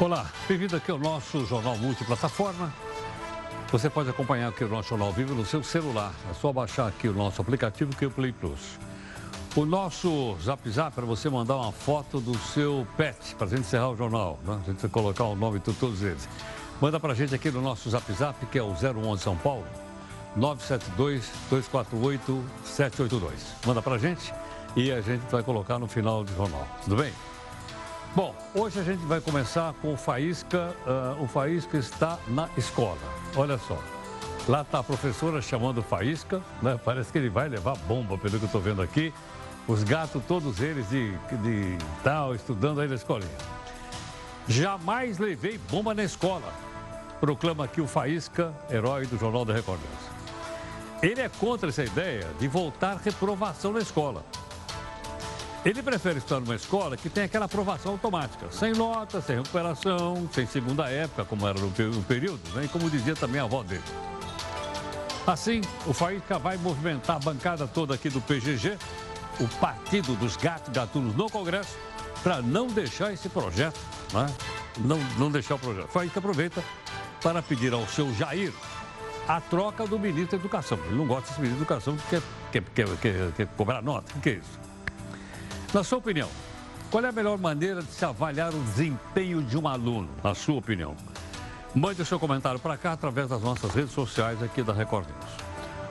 Olá, bem-vindo aqui ao nosso Jornal Multiplataforma. Você pode acompanhar aqui o nosso Jornal Vivo no seu celular. É só baixar aqui o nosso aplicativo que é o Play Plus. O nosso Zap Zap para você mandar uma foto do seu pet para a gente encerrar o jornal. Né? A gente vai colocar o nome de todos eles. Manda para a gente aqui no nosso Zap Zap, que é o 011 São Paulo, 972-248-782. Manda para a gente e a gente vai colocar no final do jornal. Tudo bem? Bom, hoje a gente vai começar com o Faísca. Uh, o Faísca está na escola. Olha só. Lá está a professora chamando o Faísca, né? Parece que ele vai levar bomba, pelo que eu estou vendo aqui. Os gatos, todos eles de, de tal, estudando aí na escolinha. Jamais levei bomba na escola, proclama aqui o Faísca, herói do Jornal da Record Ele é contra essa ideia de voltar reprovação na escola. Ele prefere estar numa escola que tem aquela aprovação automática, sem nota, sem recuperação, sem segunda época, como era no período, né? e como dizia também a avó dele. Assim, o Faísca vai movimentar a bancada toda aqui do PGG, o Partido dos Gatos Gatunos no Congresso, para não deixar esse projeto, né? não, não deixar o projeto. Faísca aproveita para pedir ao seu Jair a troca do ministro da Educação. Ele não gosta desse ministro da Educação, que quer, quer, quer, quer cobrar nota. O que é isso? Na sua opinião, qual é a melhor maneira de se avaliar o desempenho de um aluno, na sua opinião? Mande o seu comentário para cá através das nossas redes sociais aqui da Record News.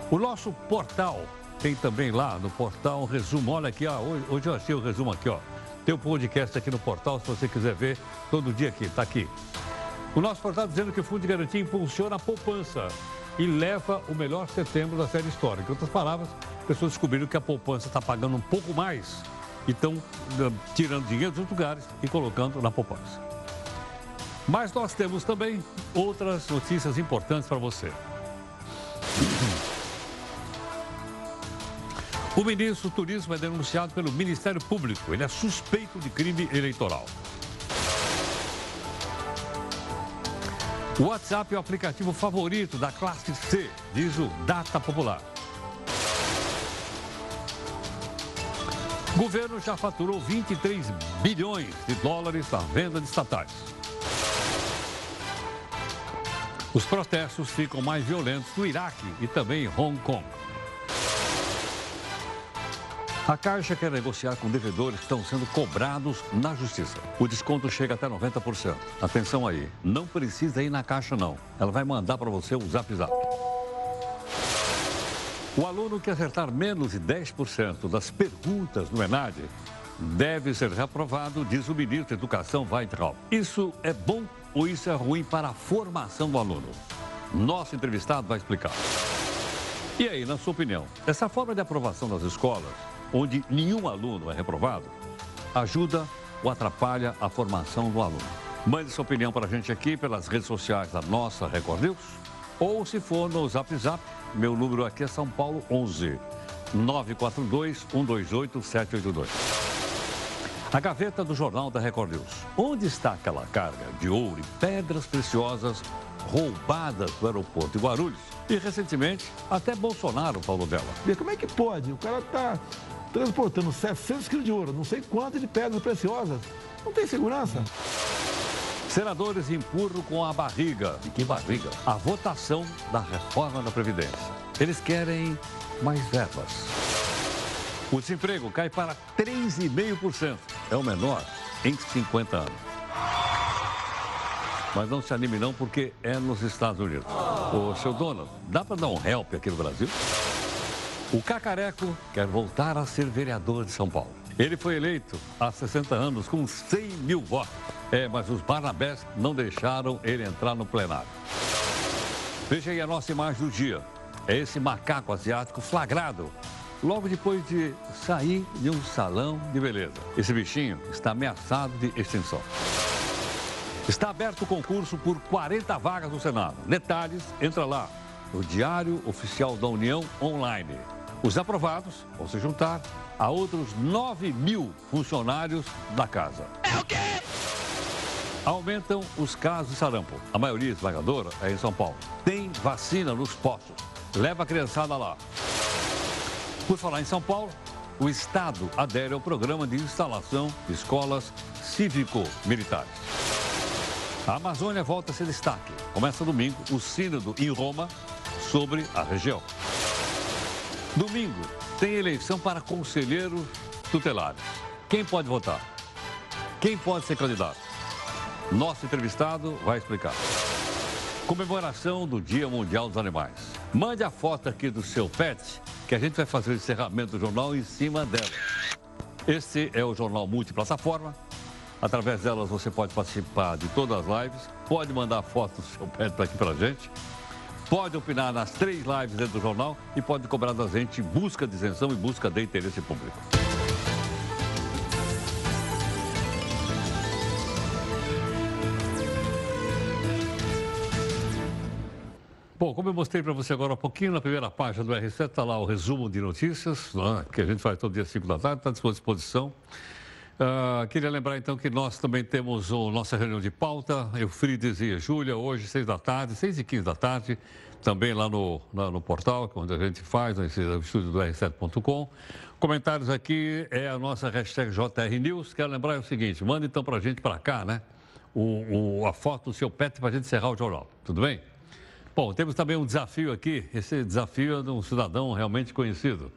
O nosso portal tem também lá no portal um resumo. Olha aqui, ó, hoje, eu achei o resumo aqui, ó. Tem o um podcast aqui no portal, se você quiser ver todo dia aqui, está aqui. O nosso portal dizendo que o Fundo de Garantia impulsiona a poupança e leva o melhor setembro da série histórica. Em outras palavras, pessoas descobriram que a poupança está pagando um pouco mais e estão uh, tirando dinheiro dos lugares e colocando na poupança. Mas nós temos também outras notícias importantes para você. O ministro do Turismo é denunciado pelo Ministério Público. Ele é suspeito de crime eleitoral. O WhatsApp é o aplicativo favorito da classe C, diz o Data Popular. O governo já faturou 23 bilhões de dólares na venda de estatais. Os protestos ficam mais violentos no Iraque e também em Hong Kong. A Caixa quer negociar com devedores que estão sendo cobrados na justiça. O desconto chega até 90%. Atenção aí, não precisa ir na Caixa não. Ela vai mandar para você o Zap Zap. O aluno que acertar menos de 10% das perguntas no ENAD deve ser reprovado, diz o ministro da Educação, Weintraub. Isso é bom ou isso é ruim para a formação do aluno? Nosso entrevistado vai explicar. E aí, na sua opinião, essa forma de aprovação das escolas, onde nenhum aluno é reprovado, ajuda ou atrapalha a formação do aluno? Mande sua opinião para a gente aqui pelas redes sociais da nossa Record News ou se for no Zap Zap meu número aqui é São Paulo 11 942 128 782. A gaveta do Jornal da Record News. Onde está aquela carga de ouro e pedras preciosas roubadas do aeroporto de Guarulhos? E recentemente, até Bolsonaro falou dela. E como é que pode? O cara está transportando 700 quilos de ouro, não sei quanto de pedras preciosas. Não tem segurança. Senadores empurram com a barriga. E que barriga? A votação da reforma da Previdência. Eles querem mais verbas. O desemprego cai para 3,5%. É o menor em 50 anos. Mas não se anime não, porque é nos Estados Unidos. Ô, seu dono, dá para dar um help aqui no Brasil? O Cacareco quer voltar a ser vereador de São Paulo. Ele foi eleito há 60 anos com 100 mil votos. É, mas os Barnabés não deixaram ele entrar no plenário. Veja aí a nossa imagem do dia. É esse macaco asiático flagrado logo depois de sair de um salão de beleza. Esse bichinho está ameaçado de extinção. Está aberto o concurso por 40 vagas no Senado. Detalhes, entra lá no Diário Oficial da União Online. Os aprovados vão se juntar a outros 9 mil funcionários da casa. É o quê? Aumentam os casos de sarampo. A maioria esmagadora é em São Paulo. Tem vacina nos postos. Leva a criançada lá. Por falar em São Paulo, o Estado adere ao programa de instalação de escolas cívico-militares. A Amazônia volta a ser destaque. Começa domingo o Sínodo em Roma sobre a região. Domingo tem eleição para conselheiro tutelar. Quem pode votar? Quem pode ser candidato? Nosso entrevistado vai explicar. Comemoração do Dia Mundial dos Animais. Mande a foto aqui do seu pet, que a gente vai fazer o encerramento do jornal em cima dela. Este é o jornal multiplataforma. Através delas você pode participar de todas as lives, pode mandar foto do seu pet aqui para a gente, pode opinar nas três lives dentro do jornal e pode cobrar da gente busca de isenção e busca de interesse público. Bom, como eu mostrei para você agora há pouquinho, na primeira página do R7 está lá o resumo de notícias, né, que a gente faz todo dia 5 da tarde, está à sua disposição. Uh, queria lembrar então que nós também temos a nossa reunião de pauta, Eufrides e Júlia, hoje, 6 da tarde, 6 e 15 da tarde, também lá no, no portal, onde a gente faz, no estúdio do R7.com. Comentários aqui é a nossa hashtag JR News. Quero lembrar o seguinte: manda então para a gente para cá, né? O, o, a foto do seu pet para a gente encerrar o jornal. Tudo bem? Bom, temos também um desafio aqui. Esse desafio é de um cidadão realmente conhecido.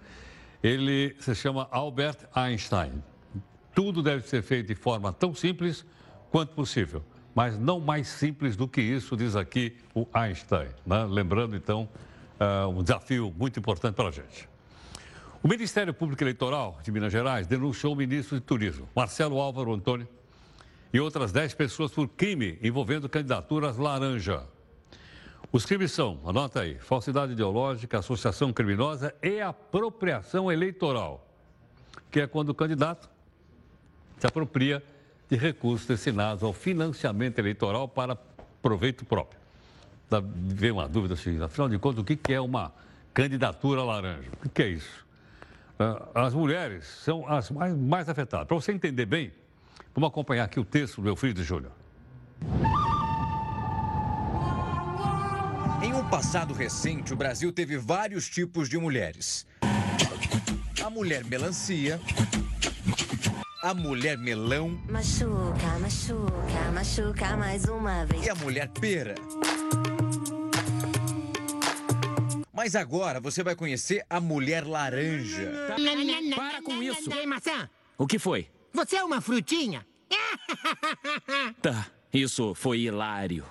Ele se chama Albert Einstein. Tudo deve ser feito de forma tão simples quanto possível, mas não mais simples do que isso, diz aqui o Einstein. Né? Lembrando, então, uh, um desafio muito importante para a gente. O Ministério Público Eleitoral de Minas Gerais denunciou o ministro de Turismo, Marcelo Álvaro Antônio, e outras 10 pessoas por crime envolvendo candidaturas laranja. Os crimes são, anota aí, falsidade ideológica, associação criminosa e apropriação eleitoral, que é quando o candidato se apropria de recursos destinados ao financiamento eleitoral para proveito próprio. Vem uma dúvida assim, afinal de contas, o que é uma candidatura laranja? O que é isso? Ah, as mulheres são as mais, mais afetadas. Para você entender bem, vamos acompanhar aqui o texto do meu filho de Júnior. Em um passado recente, o Brasil teve vários tipos de mulheres. A mulher melancia, a mulher melão. Machuca, machuca, machuca mais uma vez. E a mulher pera. Mas agora você vai conhecer a mulher laranja. Para com isso. Ei, maçã. O que foi? Você é uma frutinha. Tá, isso foi hilário.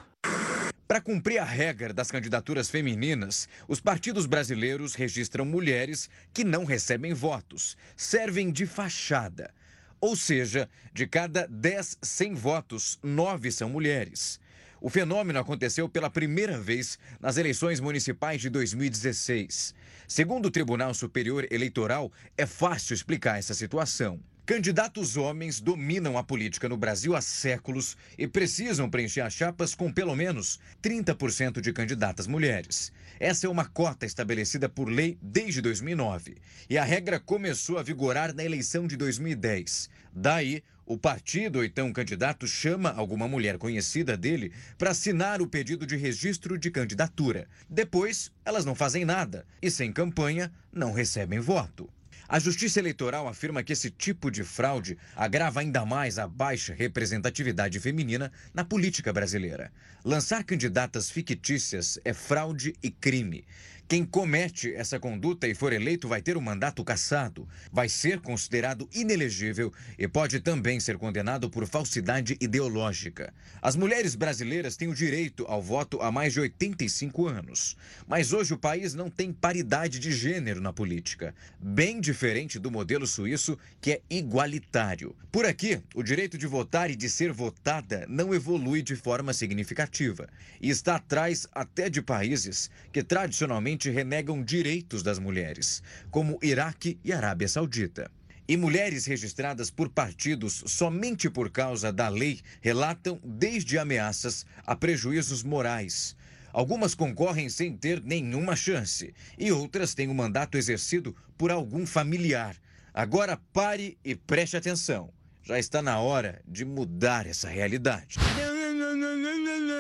Para cumprir a regra das candidaturas femininas, os partidos brasileiros registram mulheres que não recebem votos, servem de fachada. Ou seja, de cada 10 sem votos, 9 são mulheres. O fenômeno aconteceu pela primeira vez nas eleições municipais de 2016. Segundo o Tribunal Superior Eleitoral, é fácil explicar essa situação. Candidatos homens dominam a política no Brasil há séculos e precisam preencher as chapas com pelo menos 30% de candidatas mulheres. Essa é uma cota estabelecida por lei desde 2009 e a regra começou a vigorar na eleição de 2010. Daí, o partido ou então candidato chama alguma mulher conhecida dele para assinar o pedido de registro de candidatura. Depois, elas não fazem nada e, sem campanha, não recebem voto. A Justiça Eleitoral afirma que esse tipo de fraude agrava ainda mais a baixa representatividade feminina na política brasileira. Lançar candidatas fictícias é fraude e crime. Quem comete essa conduta e for eleito vai ter o mandato cassado, vai ser considerado inelegível e pode também ser condenado por falsidade ideológica. As mulheres brasileiras têm o direito ao voto há mais de 85 anos, mas hoje o país não tem paridade de gênero na política, bem diferente do modelo suíço que é igualitário. Por aqui, o direito de votar e de ser votada não evolui de forma significativa e está atrás até de países que tradicionalmente renegam direitos das mulheres, como Iraque e Arábia Saudita. E mulheres registradas por partidos somente por causa da lei relatam desde ameaças a prejuízos morais. Algumas concorrem sem ter nenhuma chance e outras têm o um mandato exercido por algum familiar. Agora pare e preste atenção. Já está na hora de mudar essa realidade.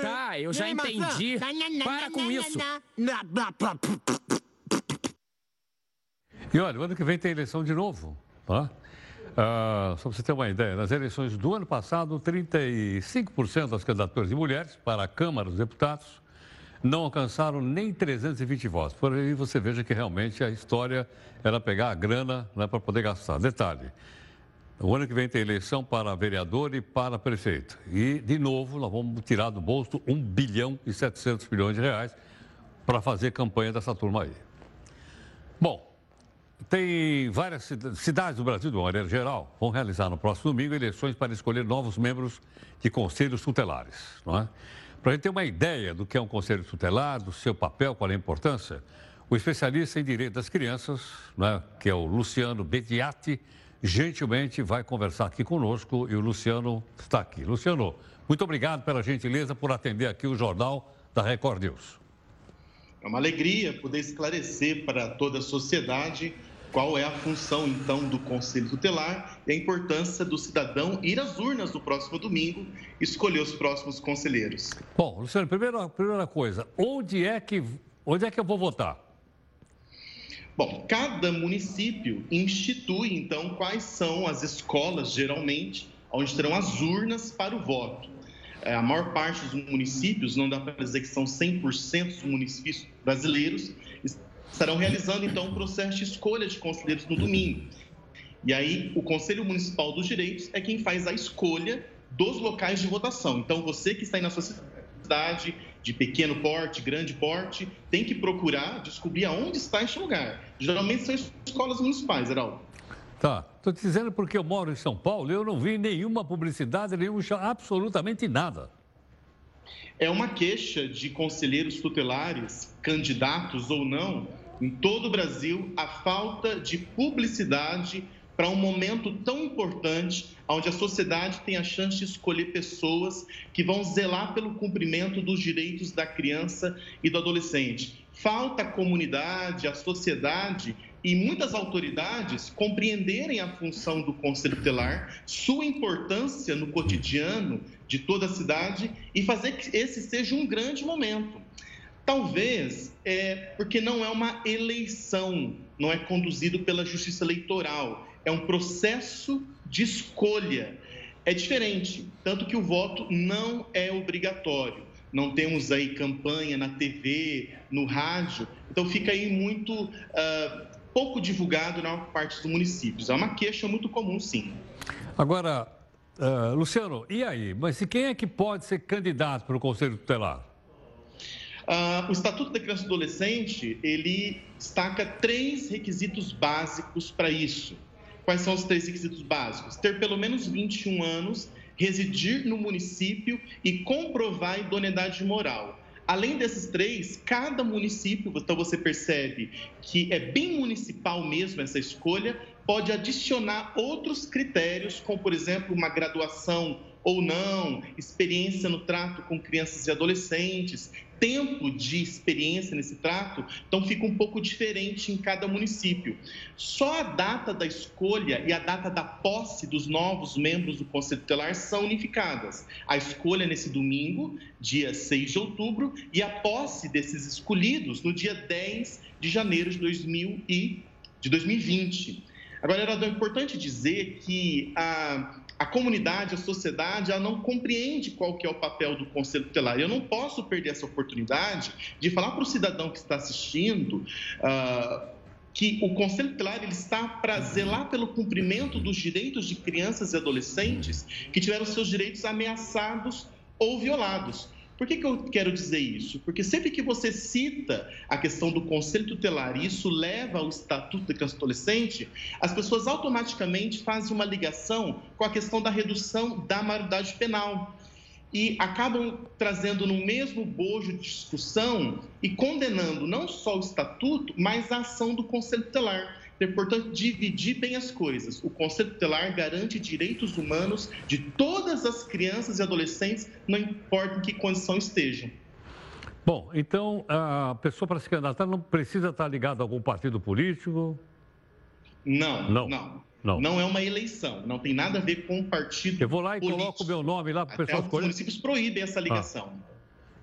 Tá, eu já entendi. Para com isso. E olha, o ano que vem tem eleição de novo. Tá? Uh, só para você ter uma ideia, nas eleições do ano passado, 35% das candidaturas de mulheres para a Câmara dos Deputados não alcançaram nem 320 votos. Por aí você veja que realmente a história era pegar a grana né, para poder gastar. Detalhe, o ano que vem tem eleição para vereador e para prefeito. E, de novo, nós vamos tirar do bolso 1 bilhão e 700 milhões de reais para fazer campanha dessa turma aí. Bom, tem várias cidades do Brasil, de uma maneira geral, vão realizar no próximo domingo eleições para escolher novos membros de conselhos tutelares. É? Para a gente ter uma ideia do que é um conselho tutelar, do seu papel, qual é a importância, o especialista em direito das crianças, é? que é o Luciano Bediati, gentilmente vai conversar aqui conosco e o Luciano está aqui. Luciano, muito obrigado pela gentileza por atender aqui o Jornal da Record News. É uma alegria poder esclarecer para toda a sociedade qual é a função, então, do Conselho Tutelar e a importância do cidadão ir às urnas no próximo domingo e escolher os próximos conselheiros. Bom, Luciano, primeira, primeira coisa, onde é, que, onde é que eu vou votar? Bom, cada município institui, então, quais são as escolas, geralmente, onde terão as urnas para o voto. É, a maior parte dos municípios, não dá para dizer que são 100% dos municípios brasileiros, estarão realizando então o processo de escolha de conselheiros no domingo. E aí, o Conselho Municipal dos Direitos é quem faz a escolha dos locais de votação. Então, você que está aí na sua cidade, de pequeno porte, grande porte, tem que procurar descobrir aonde está este lugar. Geralmente são escolas municipais, Heraldo. Tá. Estou te dizendo porque eu moro em São Paulo e eu não vi nenhuma publicidade, nenhum absolutamente nada. É uma queixa de conselheiros tutelares, candidatos ou não, em todo o Brasil, a falta de publicidade para um momento tão importante, onde a sociedade tem a chance de escolher pessoas que vão zelar pelo cumprimento dos direitos da criança e do adolescente. Falta a comunidade, a sociedade e muitas autoridades compreenderem a função do Conselho Tutelar, sua importância no cotidiano de toda a cidade e fazer que esse seja um grande momento. Talvez é porque não é uma eleição, não é conduzido pela Justiça Eleitoral, é um processo de escolha. É diferente, tanto que o voto não é obrigatório. Não temos aí campanha na TV, no rádio, então fica aí muito uh, pouco divulgado na parte dos municípios. É uma queixa muito comum, sim. Agora, uh, Luciano, e aí? Mas quem é que pode ser candidato para o Conselho Tutelar? Uh, o Estatuto da Criança e Adolescente, ele destaca três requisitos básicos para isso. Quais são os três requisitos básicos? Ter pelo menos 21 anos, residir no município e comprovar idoneidade moral. Além desses três, cada município, então você percebe que é bem municipal mesmo essa escolha, pode adicionar outros critérios, como por exemplo uma graduação ou não, experiência no trato com crianças e adolescentes, tempo de experiência nesse trato, então fica um pouco diferente em cada município. Só a data da escolha e a data da posse dos novos membros do Conselho Tutelar são unificadas. A escolha é nesse domingo, dia 6 de outubro, e a posse desses escolhidos no dia 10 de janeiro de, 2000 e, de 2020. Agora, era importante dizer que a a comunidade, a sociedade, ela não compreende qual que é o papel do Conselho Tutelar. Eu não posso perder essa oportunidade de falar para o cidadão que está assistindo uh, que o Conselho Tutelar ele está para zelar pelo cumprimento dos direitos de crianças e adolescentes que tiveram seus direitos ameaçados ou violados. Por que, que eu quero dizer isso? Porque sempre que você cita a questão do conselho tutelar e isso leva ao estatuto da criança adolescente, as pessoas automaticamente fazem uma ligação com a questão da redução da maioridade penal e acabam trazendo no mesmo bojo de discussão e condenando não só o estatuto, mas a ação do conselho tutelar. É importante dividir bem as coisas. O Conselho Tutelar garante direitos humanos de todas as crianças e adolescentes, não importa em que condição estejam. Bom, então a pessoa para se candidatar não precisa estar ligada a algum partido político? Não, não. não. Não. não é uma eleição, não tem nada a ver com partido Eu vou lá e político. coloco o meu nome lá para o pessoal escolher. Os municípios proíbem essa ligação. Ah.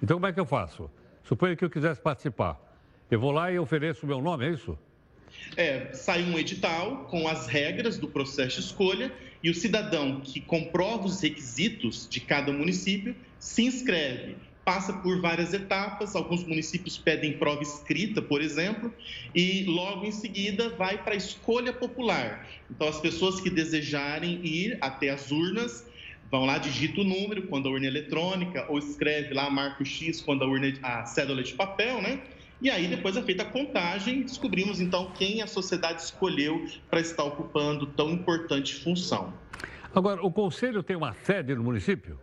Então como é que eu faço? Suponha que eu quisesse participar. Eu vou lá e ofereço o meu nome, é isso? É, sai um edital com as regras do processo de escolha e o cidadão que comprova os requisitos de cada município se inscreve passa por várias etapas. Alguns municípios pedem prova escrita, por exemplo, e logo em seguida vai para a escolha popular. Então, as pessoas que desejarem ir até as urnas vão lá, digita o número quando a urna é eletrônica, ou escreve lá, marca o X quando a urna a cédula é de papel, né? E aí depois é feita a contagem e descobrimos então quem a sociedade escolheu para estar ocupando tão importante função. Agora, o conselho tem uma sede no município?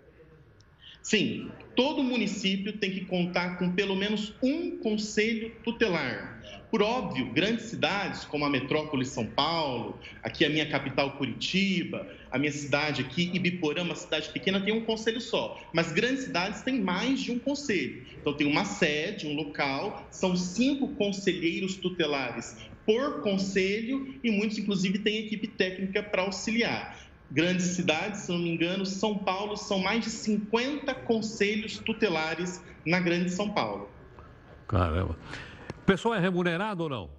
Sim, todo município tem que contar com pelo menos um conselho tutelar. Por óbvio, grandes cidades como a metrópole São Paulo, aqui a minha capital Curitiba, a minha cidade aqui, Ibiporã, uma cidade pequena, tem um conselho só. Mas grandes cidades têm mais de um conselho. Então tem uma sede, um local, são cinco conselheiros tutelares por conselho e muitos, inclusive, têm equipe técnica para auxiliar grandes cidades, se não me engano, São Paulo, são mais de 50 conselhos tutelares na Grande São Paulo. Caramba. O pessoal é remunerado ou não?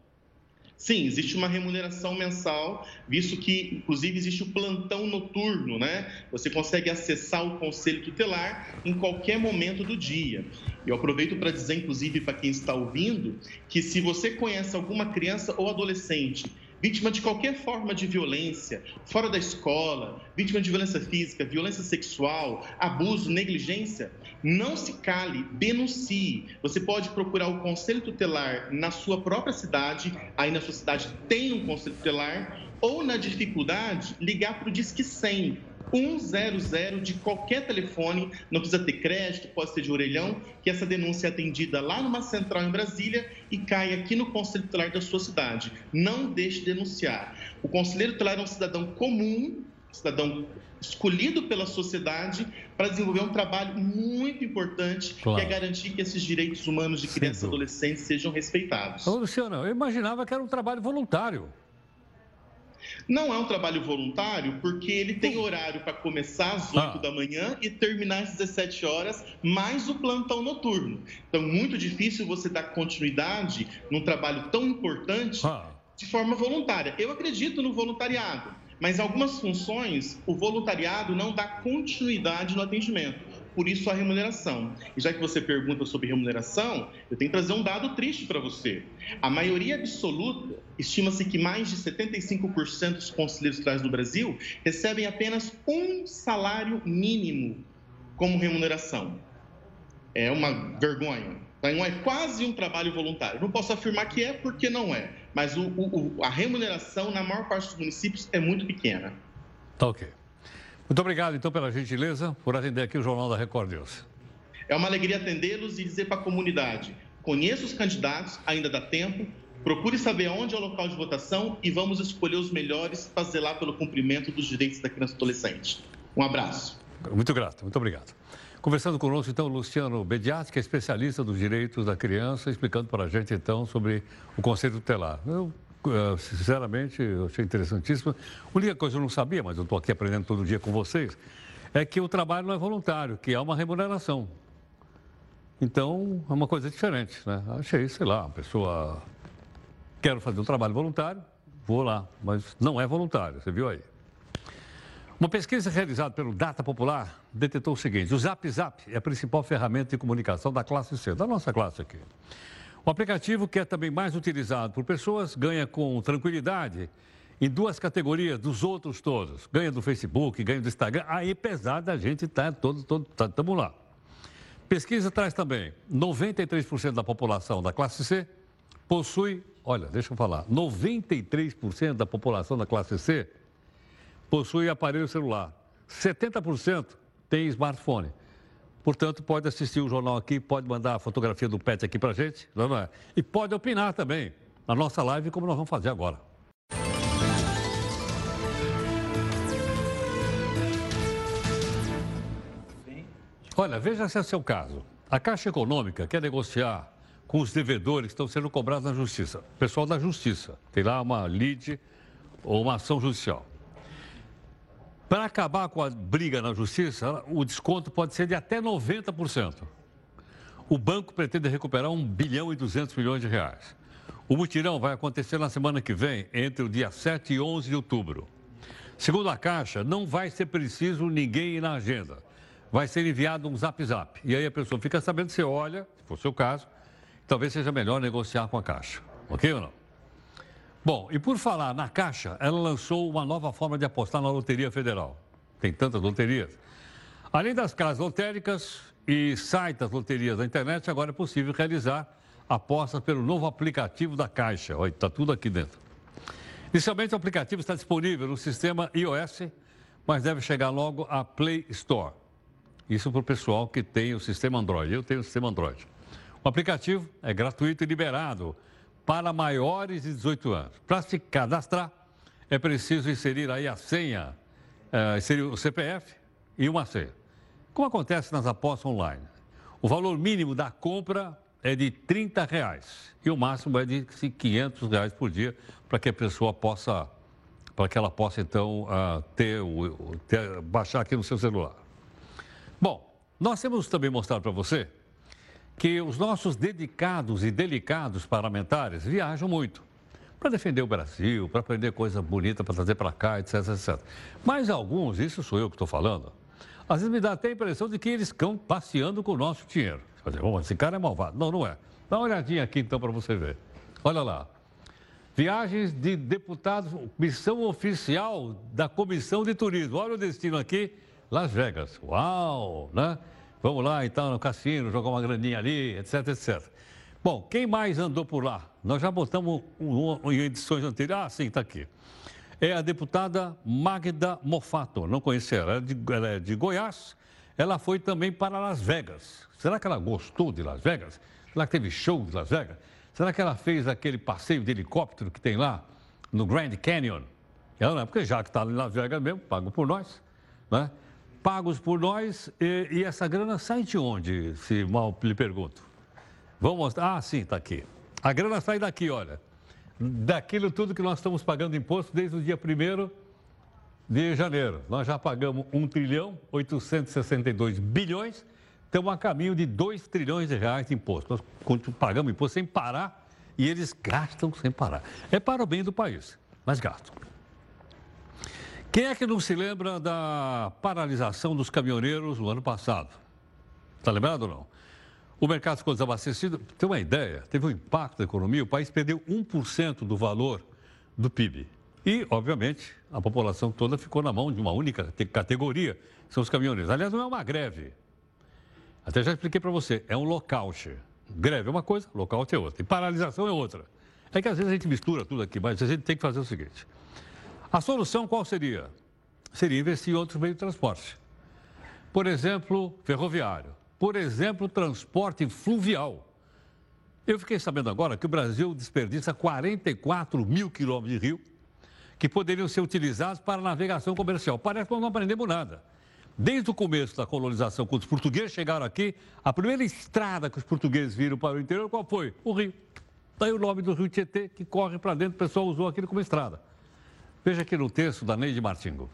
Sim, existe uma remuneração mensal, visto que, inclusive, existe o plantão noturno, né? Você consegue acessar o conselho tutelar em qualquer momento do dia. Eu aproveito para dizer, inclusive, para quem está ouvindo, que se você conhece alguma criança ou adolescente vítima de qualquer forma de violência, fora da escola, vítima de violência física, violência sexual, abuso, negligência, não se cale, denuncie. Você pode procurar o conselho tutelar na sua própria cidade, aí na sua cidade tem um conselho tutelar, ou na dificuldade, ligar para o Disque 100, 100 de qualquer telefone, não precisa ter crédito, pode ser de orelhão, que essa denúncia é atendida lá numa central em Brasília e cai aqui no conselho tutelar da sua cidade. Não deixe de denunciar. O conselheiro tutelar é um cidadão comum, cidadão escolhido pela sociedade para desenvolver um trabalho muito importante, claro. que é garantir que esses direitos humanos de crianças e adolescentes sejam respeitados. Ô, Luciano, eu imaginava que era um trabalho voluntário. Não é um trabalho voluntário porque ele tem horário para começar às 8 ah. da manhã e terminar às 17 horas, mais o plantão noturno. Então, muito difícil você dar continuidade num trabalho tão importante ah. de forma voluntária. Eu acredito no voluntariado, mas algumas funções o voluntariado não dá continuidade no atendimento por isso a remuneração. E já que você pergunta sobre remuneração, eu tenho que trazer um dado triste para você. A maioria absoluta, estima-se que mais de 75% dos conselheiros tutelários do Brasil recebem apenas um salário mínimo como remuneração. É uma vergonha. Então, é quase um trabalho voluntário. Não posso afirmar que é, porque não é. Mas o, o, a remuneração, na maior parte dos municípios, é muito pequena. Tá ok. Muito obrigado, então, pela gentileza, por atender aqui o Jornal da Record News. É uma alegria atendê-los e dizer para a comunidade: conheça os candidatos, ainda dá tempo, procure saber onde é o local de votação e vamos escolher os melhores para zelar pelo cumprimento dos direitos da criança e adolescente. Um abraço. Muito grato, muito obrigado. Conversando conosco, então, Luciano Bediati, que é especialista dos direitos da criança, explicando para a gente, então, sobre o Conselho Tutelar. Eu ah, sinceramente, eu achei interessantíssimo. A única coisa que eu não sabia, mas eu estou aqui aprendendo todo dia com vocês, é que o trabalho não é voluntário, que é uma remuneração. Então, é uma coisa diferente, né? Achei, sei lá, uma pessoa... Quero fazer um trabalho voluntário, vou lá, mas não é voluntário, você viu aí. Uma pesquisa realizada pelo Data Popular detectou o seguinte: o Zap Zap é a principal ferramenta de comunicação da classe C, da nossa classe aqui. O aplicativo, que é também mais utilizado por pessoas, ganha com tranquilidade em duas categorias dos outros todos. Ganha do Facebook, ganha do Instagram. Aí, apesar da gente estar tá todo, todo, estamos tá, lá. Pesquisa traz também 93% da população da classe C possui, olha, deixa eu falar, 93% da população da classe C possui aparelho celular. 70% tem smartphone. Portanto, pode assistir o jornal aqui, pode mandar a fotografia do pet aqui para gente, não é? E pode opinar também na nossa live, como nós vamos fazer agora. Olha, veja se é o seu caso. A Caixa Econômica quer negociar com os devedores que estão sendo cobrados na Justiça. Pessoal da Justiça. Tem lá uma lide ou uma ação judicial. Para acabar com a briga na justiça, o desconto pode ser de até 90%. O banco pretende recuperar 1 bilhão e 200 milhões de reais. O mutirão vai acontecer na semana que vem, entre o dia 7 e 11 de outubro. Segundo a Caixa, não vai ser preciso ninguém ir na agenda. Vai ser enviado um zap zap. E aí a pessoa fica sabendo, você olha, se for o seu caso, talvez seja melhor negociar com a Caixa. Ok ou não? Bom, e por falar na Caixa, ela lançou uma nova forma de apostar na Loteria Federal. Tem tantas loterias. Além das casas lotéricas e sites das loterias da internet, agora é possível realizar apostas pelo novo aplicativo da Caixa. Olha, está tudo aqui dentro. Inicialmente, o aplicativo está disponível no sistema iOS, mas deve chegar logo à Play Store. Isso para o pessoal que tem o sistema Android. Eu tenho o sistema Android. O aplicativo é gratuito e liberado para maiores de 18 anos. Para se cadastrar, é preciso inserir aí a senha, é, inserir o CPF e uma senha. Como acontece nas apostas online. O valor mínimo da compra é de 30 reais e o máximo é de 500 reais por dia para que a pessoa possa, para que ela possa então uh, ter, o, ter, baixar aqui no seu celular. Bom, nós temos também mostrado para você que os nossos dedicados e delicados parlamentares viajam muito para defender o Brasil, para aprender coisa bonita para trazer para cá, etc, etc. Mas alguns, isso sou eu que estou falando, às vezes me dá até a impressão de que eles estão passeando com o nosso dinheiro. Dizer, oh, esse cara é malvado. Não, não é. Dá uma olhadinha aqui então para você ver. Olha lá. Viagens de deputados, missão oficial da Comissão de Turismo. Olha o destino aqui, Las Vegas. Uau, né? Vamos lá então no cassino, jogar uma graninha ali, etc, etc. Bom, quem mais andou por lá? Nós já botamos em edições anteriores. Ah, sim, está aqui. É a deputada Magda Mofato. Não conheci ela, ela é de, ela é de Goiás. Ela foi também para Las Vegas. Será que ela gostou de Las Vegas? Será que teve show de Las Vegas? Será que ela fez aquele passeio de helicóptero que tem lá no Grand Canyon? Ela não é, porque já que está em Las Vegas mesmo, pago por nós, né? Pagos por nós e, e essa grana sai de onde, se mal lhe pergunto? Vamos mostrar. Ah, sim, está aqui. A grana sai daqui, olha. Daquilo tudo que nós estamos pagando imposto desde o dia 1 de janeiro. Nós já pagamos 1 trilhão 862 bilhões estamos a caminho de 2 trilhões de reais de imposto. Nós pagamos imposto sem parar e eles gastam sem parar. É para o bem do país, mas gastam. Quem é que não se lembra da paralisação dos caminhoneiros no ano passado? Está lembrado ou não? O mercado ficou desabastecido. Tem uma ideia, teve um impacto na economia, o país perdeu 1% do valor do PIB. E, obviamente, a população toda ficou na mão de uma única categoria, que são os caminhoneiros. Aliás, não é uma greve, até já expliquei para você, é um lockout. Greve é uma coisa, lockout é outra. E paralisação é outra. É que às vezes a gente mistura tudo aqui, mas a gente tem que fazer o seguinte. A solução qual seria? Seria investir em outros meios de transporte. Por exemplo, ferroviário. Por exemplo, transporte fluvial. Eu fiquei sabendo agora que o Brasil desperdiça 44 mil quilômetros de rio que poderiam ser utilizados para navegação comercial. Parece que nós não aprendemos nada. Desde o começo da colonização, quando os portugueses chegaram aqui, a primeira estrada que os portugueses viram para o interior, qual foi? O rio. Daí o nome do rio Tietê, que corre para dentro, o pessoal usou aquilo como estrada. Veja aqui no texto da Neide Martingo.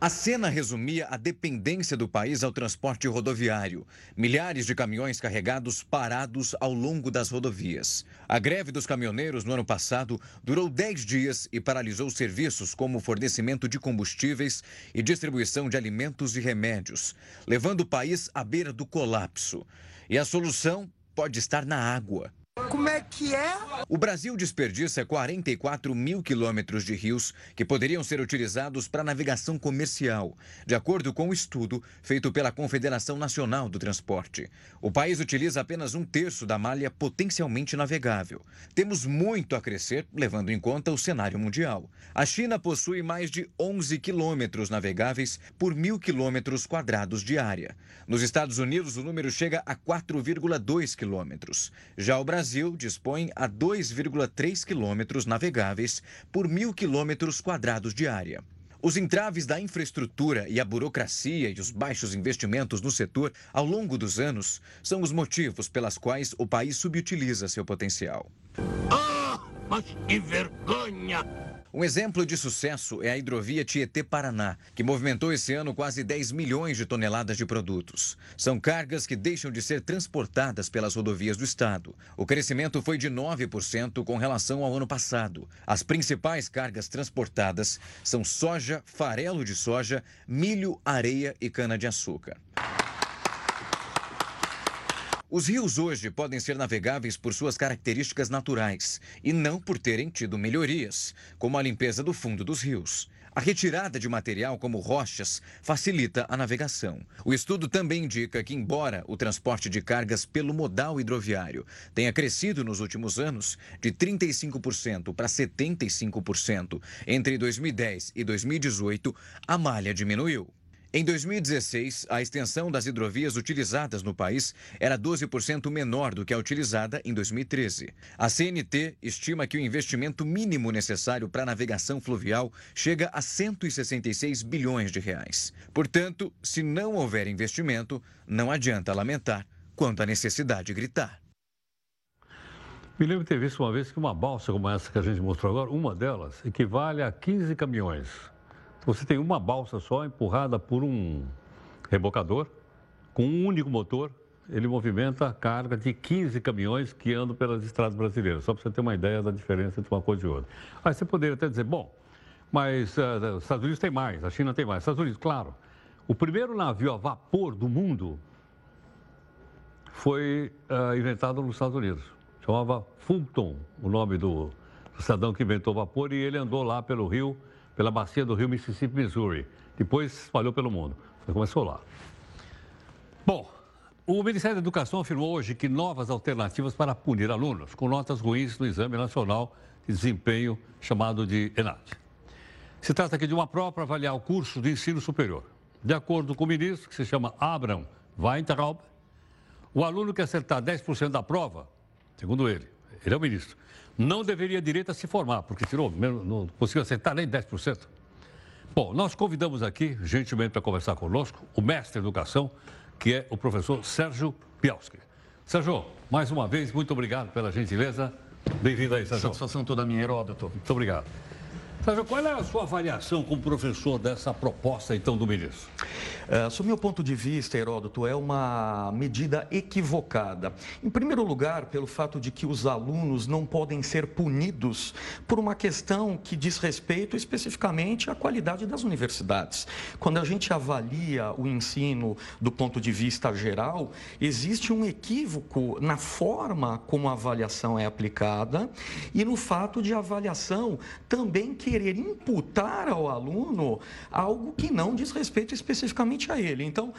A cena resumia a dependência do país ao transporte rodoviário. Milhares de caminhões carregados parados ao longo das rodovias. A greve dos caminhoneiros no ano passado durou 10 dias e paralisou serviços como fornecimento de combustíveis e distribuição de alimentos e remédios, levando o país à beira do colapso. E a solução pode estar na água. Como é que é? O Brasil desperdiça 44 mil quilômetros de rios que poderiam ser utilizados para navegação comercial, de acordo com o um estudo feito pela Confederação Nacional do Transporte. O país utiliza apenas um terço da malha potencialmente navegável. Temos muito a crescer, levando em conta o cenário mundial. A China possui mais de 11 quilômetros navegáveis por mil quilômetros quadrados de área. Nos Estados Unidos, o número chega a 4,2 quilômetros. Já o Brasil Brasil dispõe a 2,3 quilômetros navegáveis por mil quilômetros quadrados de área. Os entraves da infraestrutura e a burocracia e os baixos investimentos no setor ao longo dos anos são os motivos pelas quais o país subutiliza seu potencial. Ah, mas que vergonha! Um exemplo de sucesso é a hidrovia Tietê-Paraná, que movimentou esse ano quase 10 milhões de toneladas de produtos. São cargas que deixam de ser transportadas pelas rodovias do estado. O crescimento foi de 9% com relação ao ano passado. As principais cargas transportadas são soja, farelo de soja, milho, areia e cana-de-açúcar. Os rios hoje podem ser navegáveis por suas características naturais e não por terem tido melhorias, como a limpeza do fundo dos rios. A retirada de material como rochas facilita a navegação. O estudo também indica que, embora o transporte de cargas pelo modal hidroviário tenha crescido nos últimos anos de 35% para 75% entre 2010 e 2018, a malha diminuiu. Em 2016, a extensão das hidrovias utilizadas no país era 12% menor do que a utilizada em 2013. A CNT estima que o investimento mínimo necessário para a navegação fluvial chega a 166 bilhões de reais. Portanto, se não houver investimento, não adianta lamentar quanto à necessidade gritar. Me lembro de ter visto uma vez que uma balsa como essa que a gente mostrou agora, uma delas, equivale a 15 caminhões. Você tem uma balsa só empurrada por um rebocador, com um único motor, ele movimenta a carga de 15 caminhões que andam pelas estradas brasileiras, só para você ter uma ideia da diferença entre uma coisa e outra. Aí você poderia até dizer, bom, mas uh, os Estados Unidos tem mais, a China tem mais. Estados Unidos, claro. O primeiro navio a vapor do mundo foi uh, inventado nos Estados Unidos. Chamava Fulton, o nome do, do cidadão que inventou o vapor, e ele andou lá pelo rio pela bacia do rio Mississippi, Missouri. Depois espalhou pelo mundo. Começou lá. Bom, o Ministério da Educação afirmou hoje que novas alternativas para punir alunos com notas ruins no Exame Nacional de Desempenho, chamado de ENAD. Se trata aqui de uma prova para avaliar o curso de ensino superior. De acordo com o ministro, que se chama Abraham Weintraub, o aluno que acertar 10% da prova, segundo ele, ele é o ministro, não deveria direito a se formar, porque tirou, não conseguiu acertar nem 10%. Bom, nós convidamos aqui, gentilmente, para conversar conosco, o mestre de educação, que é o professor Sérgio Pielski. Sérgio, mais uma vez, muito obrigado pela gentileza. Bem-vindo aí, Sérgio. Satisfação toda minha, Heródoto. Muito obrigado. Sérgio, qual é a sua avaliação como professor dessa proposta, então, do ministro? Uh, sob meu ponto de vista, Heródoto, é uma medida equivocada. Em primeiro lugar, pelo fato de que os alunos não podem ser punidos por uma questão que diz respeito especificamente à qualidade das universidades. Quando a gente avalia o ensino do ponto de vista geral, existe um equívoco na forma como a avaliação é aplicada e no fato de a avaliação também querer imputar ao aluno algo que não diz respeito especificamente a ele. Então,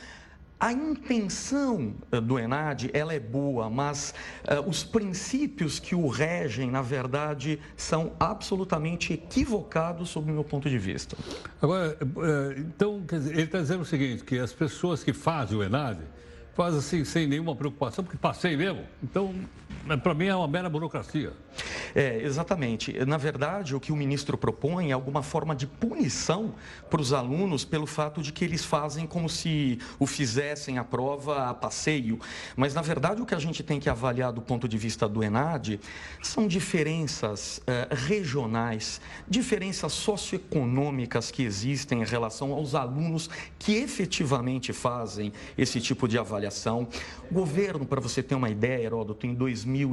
a intenção eh, do ENAD, ela é boa, mas uh, os princípios que o regem, na verdade, são absolutamente equivocados sob o meu ponto de vista. Agora, eh, então, dizer, ele está dizendo o seguinte, que as pessoas que fazem o ENAD fazem assim, sem nenhuma preocupação, porque passei mesmo. Então, para mim é uma mera burocracia. É, exatamente. Na verdade, o que o ministro propõe é alguma forma de punição para os alunos pelo fato de que eles fazem como se o fizessem a prova a passeio. Mas, na verdade, o que a gente tem que avaliar do ponto de vista do ENAD são diferenças eh, regionais, diferenças socioeconômicas que existem em relação aos alunos que efetivamente fazem esse tipo de avaliação. O governo, para você ter uma ideia, Heródoto, em 2000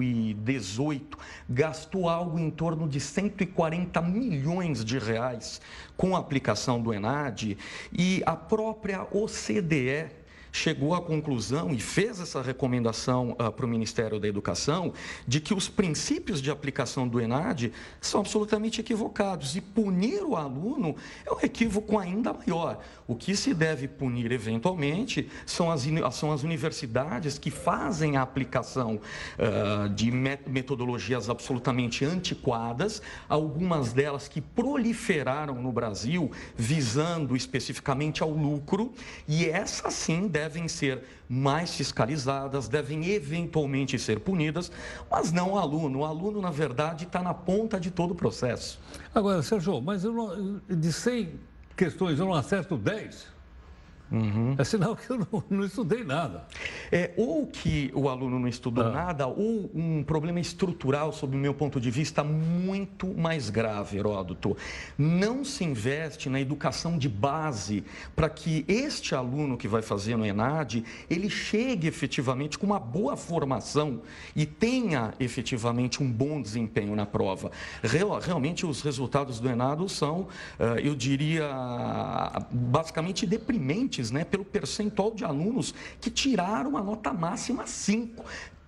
2018 gastou algo em torno de 140 milhões de reais com a aplicação do ENAD e a própria OCDE chegou à conclusão e fez essa recomendação uh, para o Ministério da Educação de que os princípios de aplicação do ENAD são absolutamente equivocados e punir o aluno é um equívoco ainda maior. O que se deve punir eventualmente são as, são as universidades que fazem a aplicação uh, de metodologias absolutamente antiquadas, algumas delas que proliferaram no Brasil visando especificamente ao lucro, e essa sim deve devem ser mais fiscalizadas, devem eventualmente ser punidas, mas não o aluno. O aluno, na verdade, está na ponta de todo o processo. Agora, Sérgio, mas eu não, de 100 questões eu não acerto 10? Uhum. É sinal que eu não, não, estudei nada. É, ou que o aluno não estudou ah. nada, ou um problema estrutural, sob o meu ponto de vista, muito mais grave, Heródoto. Não se investe na educação de base para que este aluno que vai fazer no ENAD, ele chegue efetivamente com uma boa formação e tenha efetivamente um bom desempenho na prova. Real, realmente, os resultados do ENAD são, eh, eu diria, basicamente deprimentes né, pelo percentual de alunos que tiraram a nota máxima 5.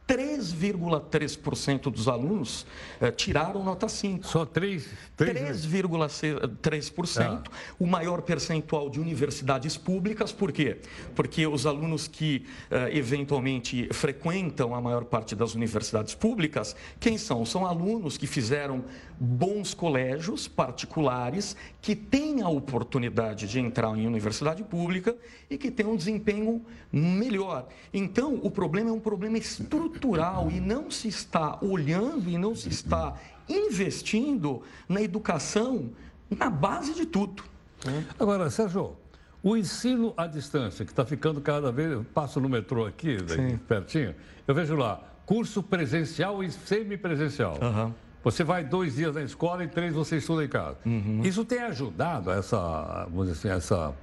3,3% dos alunos eh, tiraram nota 5. Só 3,3%, ah. o maior percentual de universidades públicas, por quê? Porque os alunos que eh, eventualmente frequentam a maior parte das universidades públicas, quem são? São alunos que fizeram bons colégios particulares, que têm a oportunidade de entrar em universidade pública e que têm um desempenho melhor. Então, o problema é um problema estrutural e não se está olhando e não se está investindo na educação na base de tudo. Agora, Sérgio, o ensino à distância, que está ficando cada vez. Eu passo no metrô aqui, daqui, pertinho, eu vejo lá, curso presencial e semipresencial. Uhum. Você vai dois dias na escola e três você estuda em casa. Uhum. Isso tem ajudado essa, vamos dizer assim, essa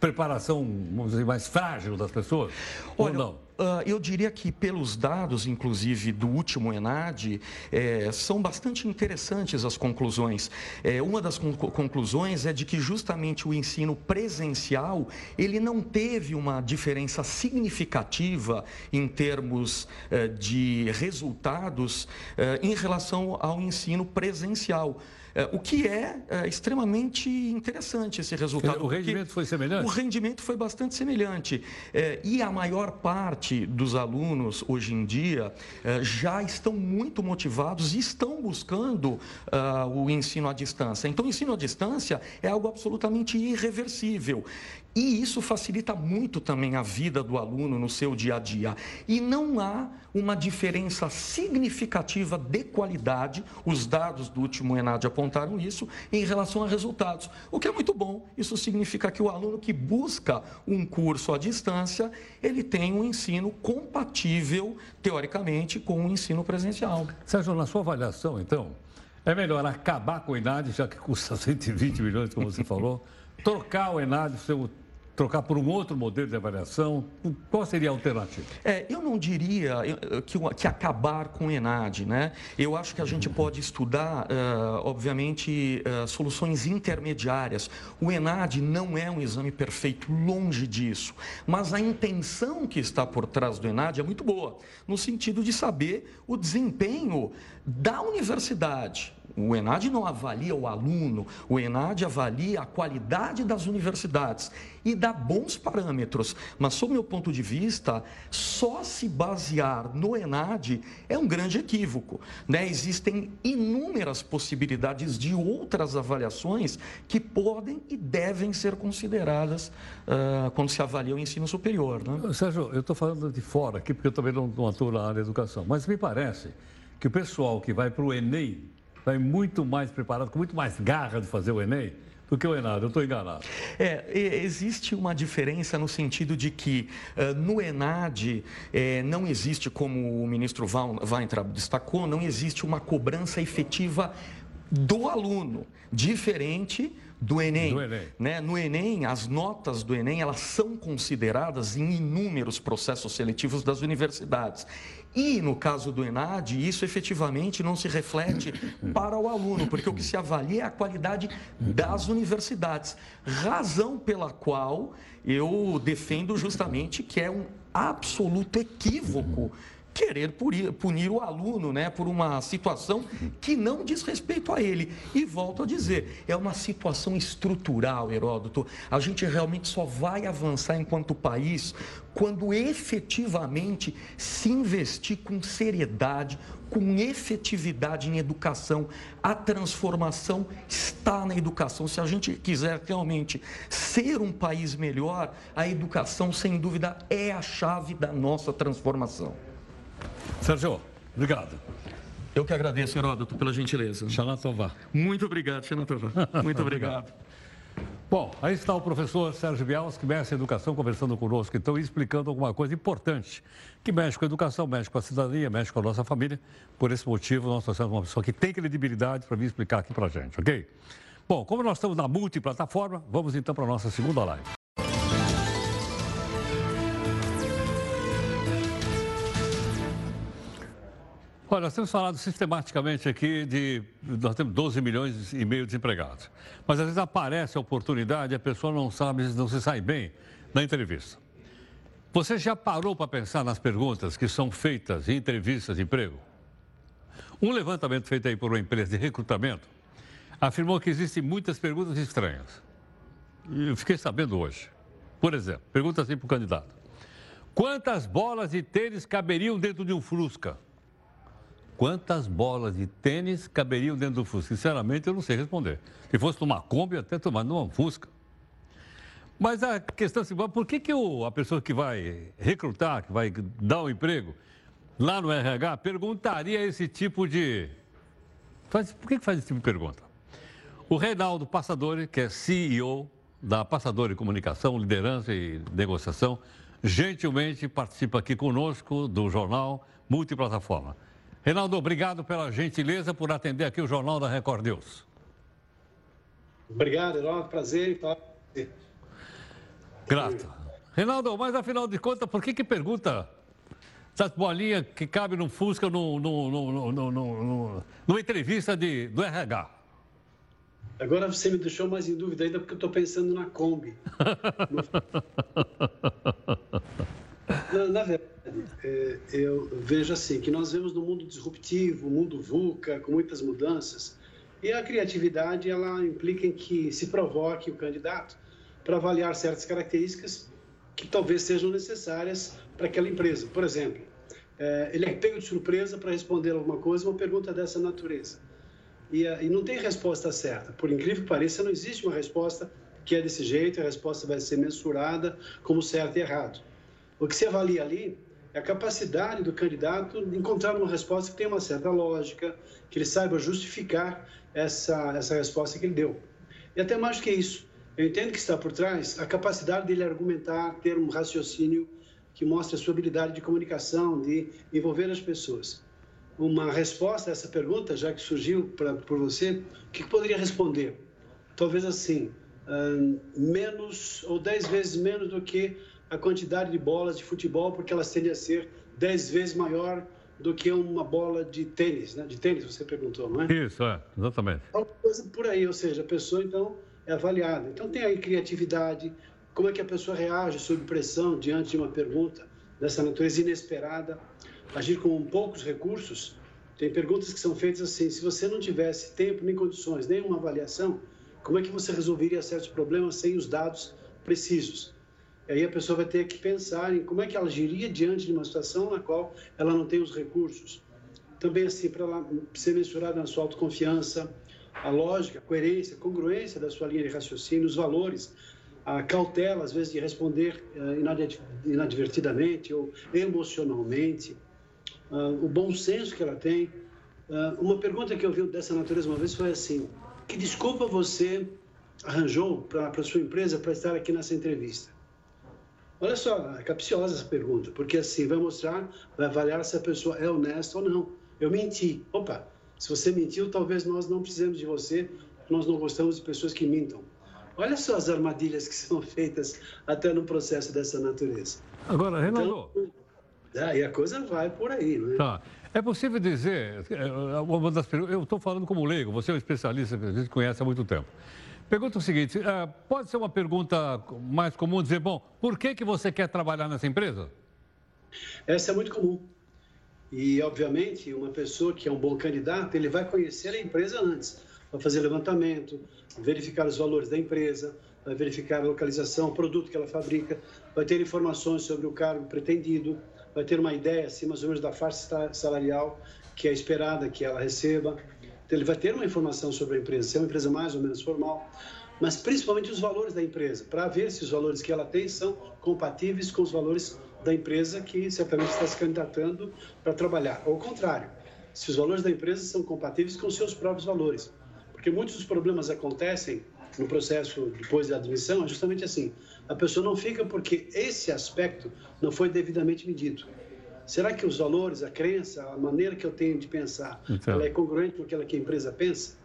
preparação, vamos dizer, mais frágil das pessoas? Olha, ou não? Uh, eu diria que, pelos dados, inclusive, do último ENAD, é, são bastante interessantes as conclusões. É, uma das conclusões é de que, justamente, o ensino presencial, ele não teve uma diferença significativa em termos uh, de resultados uh, em relação ao ensino presencial. É, o que é, é extremamente interessante esse resultado. O rendimento foi semelhante? O rendimento foi bastante semelhante. É, e a maior parte dos alunos, hoje em dia, já estão muito motivados e estão buscando o ensino à distância. Então, o ensino à distância é algo absolutamente irreversível. E isso facilita muito também a vida do aluno no seu dia a dia. E não há uma diferença significativa de qualidade, os dados do último ENAD apontaram isso, em relação a resultados. O que é muito bom, isso significa que o aluno que busca um curso à distância, ele tem um ensino compatível, teoricamente, com o ensino presencial. Sérgio, na sua avaliação, então, é melhor acabar com o ENAD, já que custa 120 milhões, como você falou, trocar o ENAD, seu trocar por um outro modelo de avaliação? Qual seria a alternativa? É, eu não diria que, que acabar com o ENAD, né? Eu acho que a gente pode estudar, uh, obviamente, uh, soluções intermediárias. O ENAD não é um exame perfeito, longe disso. Mas a intenção que está por trás do ENAD é muito boa, no sentido de saber o desempenho da universidade o ENAD não avalia o aluno, o ENAD avalia a qualidade das universidades e dá bons parâmetros. Mas, sob meu ponto de vista, só se basear no ENAD é um grande equívoco. Né? Existem inúmeras possibilidades de outras avaliações que podem e devem ser consideradas uh, quando se avalia o ensino superior. Né? Sérgio, eu estou falando de fora aqui, porque eu também não, não atuo na área da educação, mas me parece que o pessoal que vai para o Enem vai muito mais preparado, com muito mais garra de fazer o Enem do que o Enad. Eu estou enganado. É, existe uma diferença no sentido de que uh, no Enad é, não existe, como o ministro Weintraub destacou, não existe uma cobrança efetiva do aluno, diferente do Enem. Do Enem. Né? No Enem, as notas do Enem elas são consideradas em inúmeros processos seletivos das universidades. E no caso do ENAD, isso efetivamente não se reflete para o aluno, porque o que se avalia é a qualidade das universidades. Razão pela qual eu defendo justamente que é um absoluto equívoco querer punir o aluno né, por uma situação que não diz respeito a ele. E volto a dizer, é uma situação estrutural, Heródoto. A gente realmente só vai avançar enquanto país quando efetivamente se investir com seriedade, com efetividade em educação. A transformação está na educação. Se a gente quiser realmente ser um país melhor, a educação, sem dúvida, é a chave da nossa transformação. Sérgio, obrigado. Eu que agradeço, Heródoto, pela gentileza. Xanatová. Muito obrigado, Xanatová. Muito obrigado. Bom, aí está o professor Sérgio Bialski, mestre em educação, conversando conosco, então, explicando alguma coisa importante, que mexe com a educação, mexe com a cidadania, mexe com a nossa família. Por esse motivo, nós trouxemos uma pessoa que tem credibilidade para vir explicar aqui para a gente, ok? Bom, como nós estamos na multiplataforma, vamos então para a nossa segunda live. Olha, nós temos falado sistematicamente aqui de. Nós temos 12 milhões e meio de desempregados. Mas às vezes aparece a oportunidade e a pessoa não sabe, não se sai bem na entrevista. Você já parou para pensar nas perguntas que são feitas em entrevistas de emprego? Um levantamento feito aí por uma empresa de recrutamento afirmou que existem muitas perguntas estranhas. Eu fiquei sabendo hoje. Por exemplo, pergunta assim para o candidato: Quantas bolas de tênis caberiam dentro de um Fusca? Quantas bolas de tênis caberiam dentro do Fusca? Sinceramente, eu não sei responder. Se fosse numa Kombi, até tomar numa Fusca. Mas a questão é por que, que o, a pessoa que vai recrutar, que vai dar o um emprego, lá no RH, perguntaria esse tipo de. Faz, por que, que faz esse tipo de pergunta? O Reinaldo Passadori, que é CEO da Passadori Comunicação, Liderança e Negociação, gentilmente participa aqui conosco do jornal Multiplataforma. Reinaldo, obrigado pela gentileza por atender aqui o Jornal da Record News. Obrigado, um prazer. Grato. Reinaldo, mas afinal de contas, por que que pergunta essas bolinhas que cabem no Fusca no, no, no, no, no, numa entrevista de, do RH? Agora você me deixou mais em dúvida ainda porque eu estou pensando na Kombi. na, na verdade, é, eu vejo assim, que nós vemos no mundo disruptivo, mundo VUCA, com muitas mudanças, e a criatividade, ela implica em que se provoque o candidato para avaliar certas características que talvez sejam necessárias para aquela empresa. Por exemplo, é, ele é pego de surpresa para responder alguma coisa, uma pergunta dessa natureza. E, e não tem resposta certa. Por incrível que pareça, não existe uma resposta que é desse jeito, a resposta vai ser mensurada como certo e errado. O que se avalia ali é a capacidade do candidato de encontrar uma resposta que tenha uma certa lógica, que ele saiba justificar essa, essa resposta que ele deu. E até mais do que isso, eu entendo que está por trás a capacidade dele argumentar, ter um raciocínio que mostre a sua habilidade de comunicação, de envolver as pessoas. Uma resposta a essa pergunta, já que surgiu pra, por você, o que poderia responder? Talvez assim, uh, menos ou dez vezes menos do que a quantidade de bolas de futebol, porque elas tendem a ser 10 vezes maior do que uma bola de tênis, né? De tênis, você perguntou, não é? Isso, é, exatamente. Alguma coisa por aí, ou seja, a pessoa, então, é avaliada. Então, tem aí criatividade, como é que a pessoa reage sob pressão diante de uma pergunta dessa natureza inesperada, agir com poucos recursos. Tem perguntas que são feitas assim, se você não tivesse tempo, nem condições, nem uma avaliação, como é que você resolveria certos problemas sem os dados precisos? Aí a pessoa vai ter que pensar em como é que ela agiria diante de uma situação na qual ela não tem os recursos. Também assim, para ela ser mensurada na sua autoconfiança, a lógica, a coerência, a congruência da sua linha de raciocínio, os valores, a cautela, às vezes, de responder uh, inadvertidamente ou emocionalmente, uh, o bom senso que ela tem. Uh, uma pergunta que eu vi dessa natureza uma vez foi assim: que desculpa você arranjou para a sua empresa para estar aqui nessa entrevista? Olha só, é capciosa essa pergunta, porque assim vai mostrar, vai avaliar se a pessoa é honesta ou não. Eu menti. Opa, se você mentiu, talvez nós não precisemos de você, nós não gostamos de pessoas que mintam. Olha só as armadilhas que são feitas até no processo dessa natureza. Agora, Renato. Então, é, e a coisa vai por aí, né? Tá. É possível dizer, é, uma das eu estou falando como leigo, você é um especialista que a gente conhece há muito tempo. Pergunta o seguinte: uh, pode ser uma pergunta mais comum dizer, bom, por que, que você quer trabalhar nessa empresa? Essa é muito comum. E, obviamente, uma pessoa que é um bom candidato, ele vai conhecer a empresa antes, vai fazer levantamento, verificar os valores da empresa, vai verificar a localização, o produto que ela fabrica, vai ter informações sobre o cargo pretendido, vai ter uma ideia, assim, mais ou menos, da faixa salarial que é esperada que ela receba então, ele vai ter uma informação sobre a empresa, se é uma empresa mais ou menos formal, mas principalmente os valores da empresa, para ver se os valores que ela tem são compatíveis com os valores da empresa que certamente está se candidatando para trabalhar. Ou contrário, se os valores da empresa são compatíveis com os seus próprios valores. Porque muitos dos problemas acontecem no processo depois da admissão é justamente assim: a pessoa não fica porque esse aspecto não foi devidamente medido. Será que os valores, a crença, a maneira que eu tenho de pensar, então... ela é congruente com aquilo que a empresa pensa?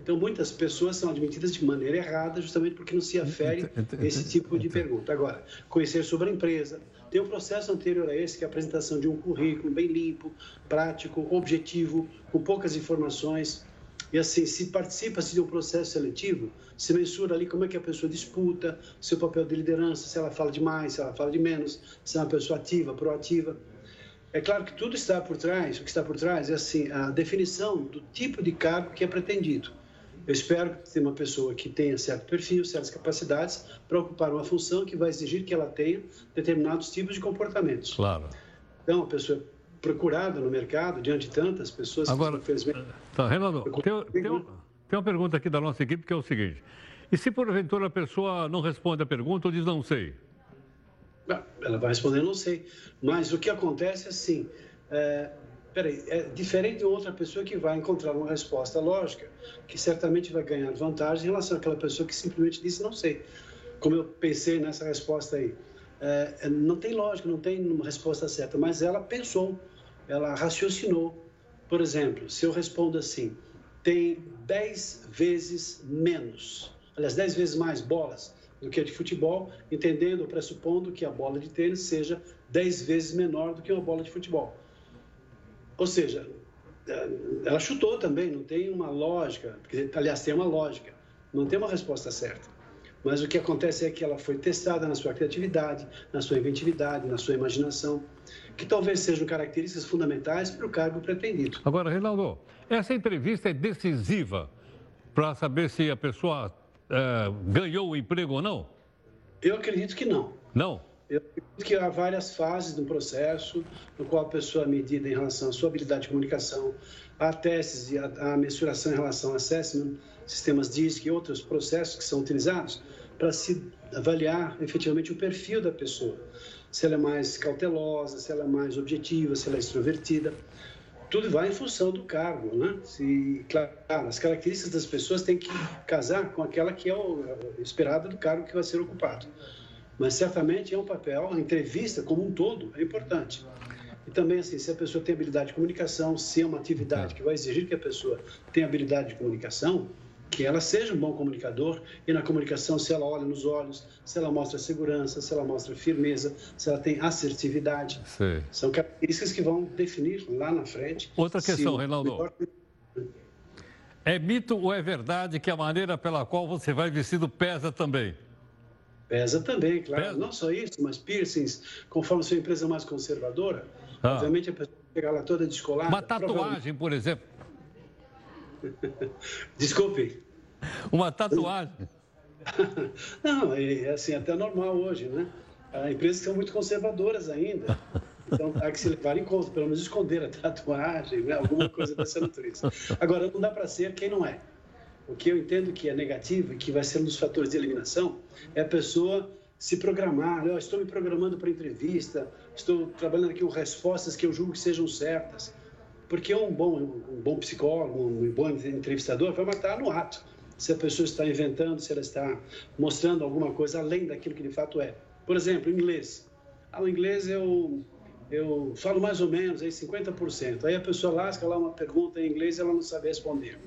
Então, muitas pessoas são admitidas de maneira errada, justamente porque não se afere esse tipo de pergunta. Agora, conhecer sobre a empresa, tem um processo anterior a esse, que é a apresentação de um currículo bem limpo, prático, objetivo, com poucas informações. E assim, se participa-se de um processo seletivo, se mensura ali como é que a pessoa disputa, seu papel de liderança, se ela fala de mais, se ela fala de menos, se é uma pessoa ativa, proativa. É claro que tudo está por trás, o que está por trás é assim, a definição do tipo de cargo que é pretendido. Eu espero que tenha uma pessoa que tenha certo perfil, certas capacidades para ocupar uma função que vai exigir que ela tenha determinados tipos de comportamentos. Claro. Então, a pessoa procurada no mercado, diante de tantas pessoas Agora, que, infelizmente... Tá, Renato, tem, tem, tem uma pergunta aqui da nossa equipe que é o seguinte. E se porventura a pessoa não responde a pergunta ou diz não sei? Ela vai responder não sei. Mas o que acontece é assim, é, peraí, é diferente de outra pessoa que vai encontrar uma resposta lógica, que certamente vai ganhar vantagem em relação àquela pessoa que simplesmente disse não sei. Como eu pensei nessa resposta aí. É, é não tem lógica, não tem uma resposta certa, mas ela pensou, ela raciocinou. Por exemplo, se eu respondo assim, tem 10 vezes menos, aliás, 10 vezes mais bolas do que a de futebol, entendendo, pressupondo que a bola de tênis seja 10 vezes menor do que uma bola de futebol. Ou seja, é, ela chutou também, não tem uma lógica, aliás, tem uma lógica, não tem uma resposta certa. Mas o que acontece é que ela foi testada na sua criatividade, na sua inventividade, na sua imaginação, que talvez sejam características fundamentais para o cargo pretendido. Agora, Reinaldo, essa entrevista é decisiva para saber se a pessoa é, ganhou o emprego ou não? Eu acredito que não. Não? Eu acredito que há várias fases do processo no qual a pessoa é medida em relação à sua habilidade de comunicação, há testes e a, mensuração em relação ao assessment, sistemas DISC e outros processos que são utilizados para se avaliar efetivamente o perfil da pessoa. Se ela é mais cautelosa, se ela é mais objetiva, se ela é extrovertida. Tudo vai em função do cargo, né? Se, claro, as características das pessoas têm que casar com aquela que é o, esperada do cargo que vai ser ocupado mas certamente é um papel, a entrevista como um todo é importante. E também, assim, se a pessoa tem habilidade de comunicação, se é uma atividade que vai exigir que a pessoa tenha habilidade de comunicação, que ela seja um bom comunicador e na comunicação, se ela olha nos olhos, se ela mostra segurança, se ela mostra firmeza, se ela tem assertividade. Sim. São características que vão definir lá na frente. Outra questão, Reinaldo. Melhor... É mito ou é verdade que a maneira pela qual você vai vestido pesa também? Pesa também, claro. Pesa. Não só isso, mas piercings, conforme sua empresa é mais conservadora, ah. obviamente a pessoa chegar lá toda descolada. Uma tatuagem, por exemplo. Desculpe. Uma tatuagem. Não, é assim, até normal hoje, né? Há empresas que são muito conservadoras ainda. Então, há que se levar em conta, pelo menos esconder a tatuagem, né? alguma coisa dessa natureza. Agora, não dá para ser quem não é. O que eu entendo que é negativo e que vai ser um dos fatores de eliminação é a pessoa se programar. Eu estou me programando para entrevista, estou trabalhando aqui com respostas que eu julgo que sejam certas. Porque um bom, um bom psicólogo, um bom entrevistador vai matar no ato. Se a pessoa está inventando, se ela está mostrando alguma coisa além daquilo que de fato é. Por exemplo, inglês. Ah, o inglês eu, eu falo mais ou menos, aí 50%. Aí a pessoa lasca lá uma pergunta em inglês e ela não sabe responder.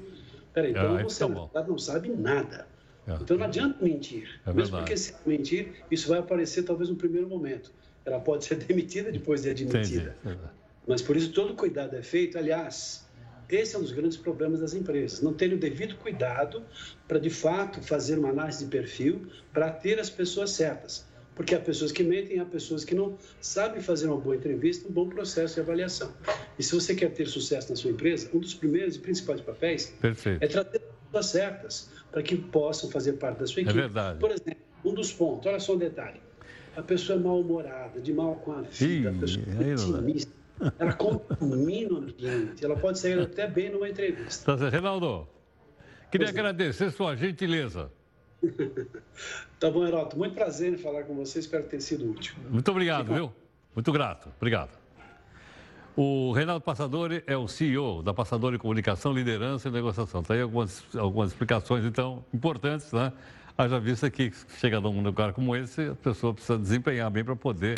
Peraí, então ah, você tá não sabe nada. É. Então não adianta mentir. É Mesmo porque se mentir, isso vai aparecer talvez no primeiro momento. Ela pode ser demitida depois de admitida. Entendi. Mas por isso todo cuidado é feito. Aliás, esse é um dos grandes problemas das empresas. Não terem o devido cuidado para, de fato, fazer uma análise de perfil para ter as pessoas certas. Porque há pessoas que mentem, há pessoas que não sabem fazer uma boa entrevista, um bom processo de avaliação. E se você quer ter sucesso na sua empresa, um dos primeiros e principais papéis Perfeito. é trazer pessoas certas para que possam fazer parte da sua é equipe. É verdade. Por exemplo, um dos pontos, olha só um detalhe. A pessoa é mal-humorada, de mal com a vida, Ih, a pessoa é otimista. Ela contamina o ambiente, ela pode sair até bem numa entrevista. Tá, Reinaldo, queria pois agradecer é. sua gentileza. tá bom, Heroto. Muito prazer em falar com você. Espero ter sido útil. Muito obrigado, viu? Muito grato. Obrigado. O Reinaldo Passadori é o CEO da Passadori Comunicação, Liderança e Negociação. Está aí algumas, algumas explicações, então, importantes, né? Haja vista que chega num lugar como esse, a pessoa precisa desempenhar bem para poder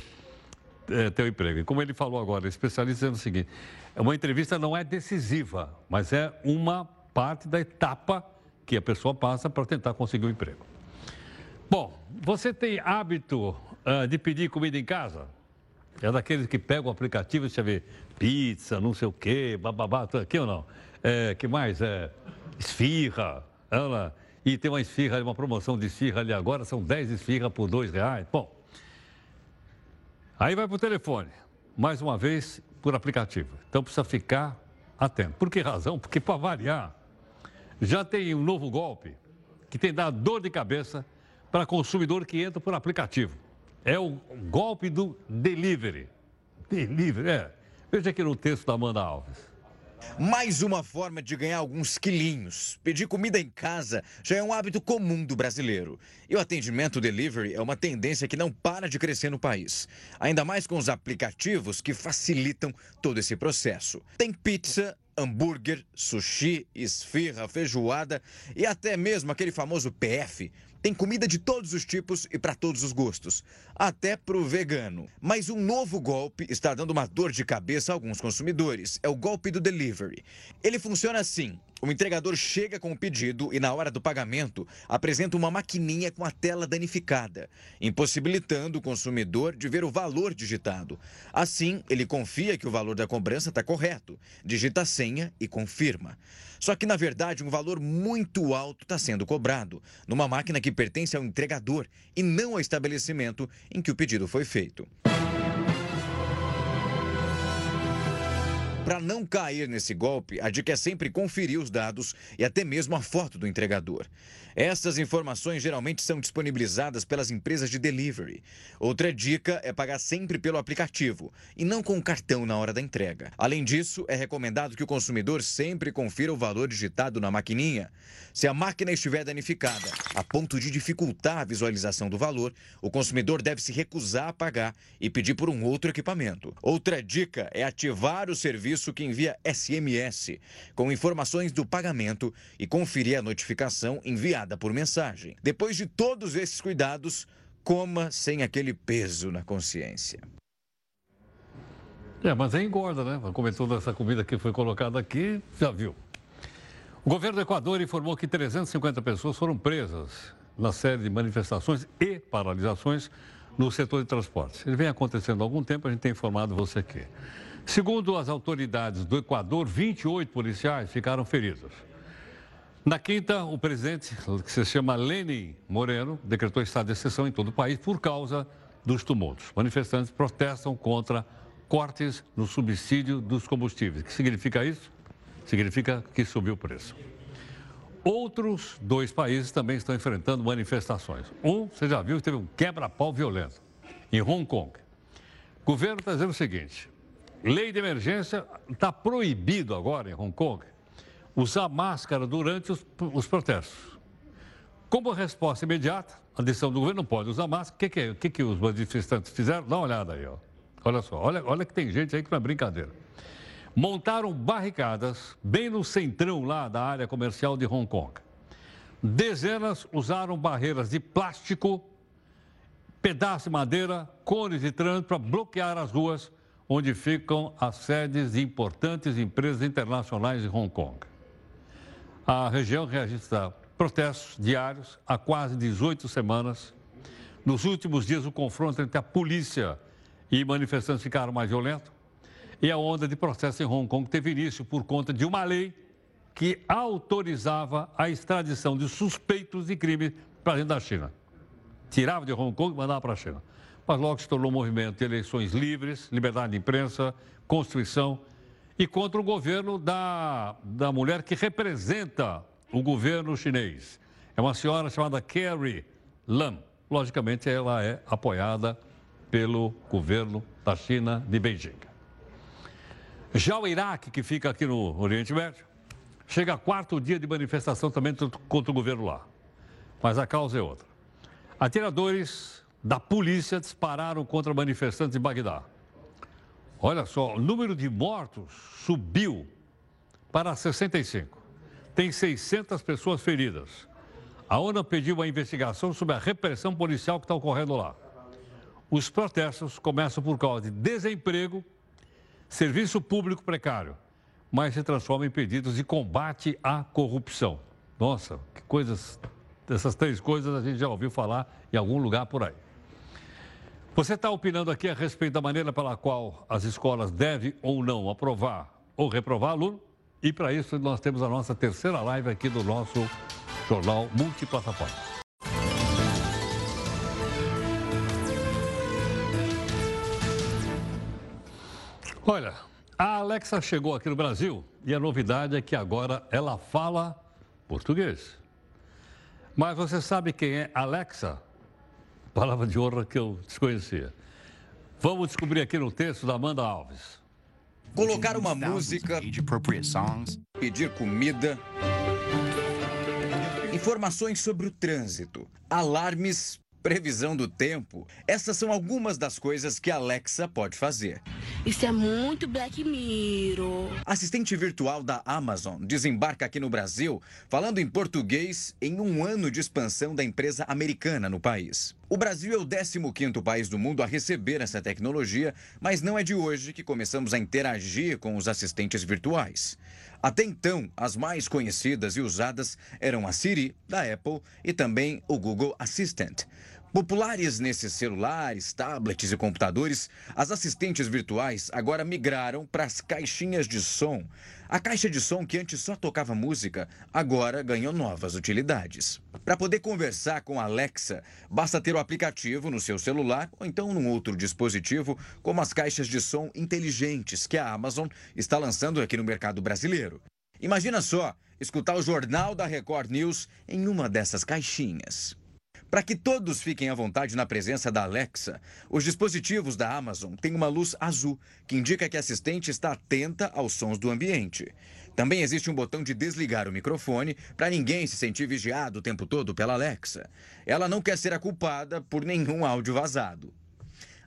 é, ter o emprego. E como ele falou agora, especialista dizendo o seguinte: uma entrevista não é decisiva, mas é uma parte da etapa que a pessoa passa para tentar conseguir o um emprego. Bom, você tem hábito uh, de pedir comida em casa? É daqueles que pegam o aplicativo e você vê pizza, não sei o quê, bababá, aqui ou não? É, que mais? É, esfirra, ela, e tem uma esfirra, uma promoção de esfirra ali agora, são 10 esfirras por dois reais. Bom, aí vai para o telefone, mais uma vez por aplicativo. Então precisa ficar atento. Por que razão? Porque para variar, já tem um novo golpe que tem dado dor de cabeça para consumidor que entra por aplicativo. É o golpe do delivery. Delivery, é. Veja aqui no texto da Amanda Alves. Mais uma forma de ganhar alguns quilinhos. Pedir comida em casa já é um hábito comum do brasileiro. E o atendimento delivery é uma tendência que não para de crescer no país. Ainda mais com os aplicativos que facilitam todo esse processo. Tem pizza, hambúrguer, sushi, esfirra, feijoada e até mesmo aquele famoso PF tem comida de todos os tipos e para todos os gostos, até para o vegano. Mas um novo golpe está dando uma dor de cabeça a alguns consumidores. É o golpe do delivery. Ele funciona assim: o entregador chega com o pedido e, na hora do pagamento, apresenta uma maquininha com a tela danificada, impossibilitando o consumidor de ver o valor digitado. Assim, ele confia que o valor da cobrança está correto, digita a senha e confirma. Só que, na verdade, um valor muito alto está sendo cobrado, numa máquina que pertence ao entregador e não ao estabelecimento em que o pedido foi feito. Para não cair nesse golpe, a dica é sempre conferir os dados e até mesmo a foto do entregador. Essas informações geralmente são disponibilizadas pelas empresas de delivery. Outra dica é pagar sempre pelo aplicativo e não com o cartão na hora da entrega. Além disso, é recomendado que o consumidor sempre confira o valor digitado na maquininha. Se a máquina estiver danificada a ponto de dificultar a visualização do valor, o consumidor deve se recusar a pagar e pedir por um outro equipamento. Outra dica é ativar o serviço que envia SMS com informações do pagamento e conferir a notificação enviada por mensagem. Depois de todos esses cuidados, coma sem aquele peso na consciência. É, mas aí engorda, né? Comer toda essa comida que foi colocada aqui, já viu. O governo do Equador informou que 350 pessoas foram presas na série de manifestações e paralisações no setor de transportes. Ele vem acontecendo há algum tempo, a gente tem informado você aqui. Segundo as autoridades do Equador, 28 policiais ficaram feridos. Na quinta, o presidente, que se chama Lenin Moreno, decretou estado de exceção em todo o país por causa dos tumultos. Manifestantes protestam contra cortes no subsídio dos combustíveis. O que significa isso? Significa que subiu o preço. Outros dois países também estão enfrentando manifestações. Um, você já viu, teve um quebra-pau violento em Hong Kong. O governo está dizendo o seguinte: lei de emergência está proibido agora em Hong Kong usar máscara durante os, os protestos. Como resposta imediata, a decisão do governo não pode usar máscara. O que, que, é, que, que os manifestantes fizeram? Dá uma olhada aí, ó. Olha só, olha, olha que tem gente aí que não é brincadeira. Montaram barricadas bem no centrão lá da área comercial de Hong Kong. Dezenas usaram barreiras de plástico, pedaços de madeira, cones de trânsito para bloquear as ruas onde ficam as sedes de importantes empresas internacionais de Hong Kong. A região registra protestos diários há quase 18 semanas. Nos últimos dias, o confronto entre a polícia e manifestantes ficaram mais violentos. E a onda de protestos em Hong Kong teve início por conta de uma lei que autorizava a extradição de suspeitos de crime para dentro da China. Tirava de Hong Kong e mandava para a China. Mas logo se tornou um movimento de eleições livres, liberdade de imprensa, Constituição e contra o governo da, da mulher que representa o governo chinês. É uma senhora chamada Carrie Lam. Logicamente, ela é apoiada pelo governo da China de Beijing. Já o Iraque, que fica aqui no Oriente Médio, chega a quarto dia de manifestação também contra o governo lá. Mas a causa é outra. Atiradores da polícia dispararam contra manifestantes em Bagdá. Olha só, o número de mortos subiu para 65. Tem 600 pessoas feridas. A ONU pediu uma investigação sobre a repressão policial que está ocorrendo lá. Os protestos começam por causa de desemprego, serviço público precário, mas se transformam em pedidos de combate à corrupção. Nossa, que coisas. Essas três coisas a gente já ouviu falar em algum lugar por aí. Você está opinando aqui a respeito da maneira pela qual as escolas devem ou não aprovar ou reprovar aluno? E para isso nós temos a nossa terceira live aqui do nosso jornal multiplataforma. Olha, a Alexa chegou aqui no Brasil e a novidade é que agora ela fala português. Mas você sabe quem é Alexa? Palavra de honra que eu desconhecia. Vamos descobrir aqui no texto da Amanda Alves. Colocar uma música, pedir comida, informações sobre o trânsito, alarmes previsão do tempo, essas são algumas das coisas que a Alexa pode fazer. Isso é muito Black Mirror. Assistente virtual da Amazon desembarca aqui no Brasil, falando em português, em um ano de expansão da empresa americana no país. O Brasil é o 15º país do mundo a receber essa tecnologia, mas não é de hoje que começamos a interagir com os assistentes virtuais. Até então, as mais conhecidas e usadas eram a Siri, da Apple, e também o Google Assistant. Populares nesses celulares, tablets e computadores, as assistentes virtuais agora migraram para as caixinhas de som. A caixa de som que antes só tocava música, agora ganhou novas utilidades. Para poder conversar com a Alexa, basta ter o aplicativo no seu celular ou então num outro dispositivo, como as caixas de som inteligentes que a Amazon está lançando aqui no mercado brasileiro. Imagina só escutar o jornal da Record News em uma dessas caixinhas. Para que todos fiquem à vontade na presença da Alexa, os dispositivos da Amazon têm uma luz azul, que indica que a assistente está atenta aos sons do ambiente. Também existe um botão de desligar o microfone para ninguém se sentir vigiado o tempo todo pela Alexa. Ela não quer ser a culpada por nenhum áudio vazado.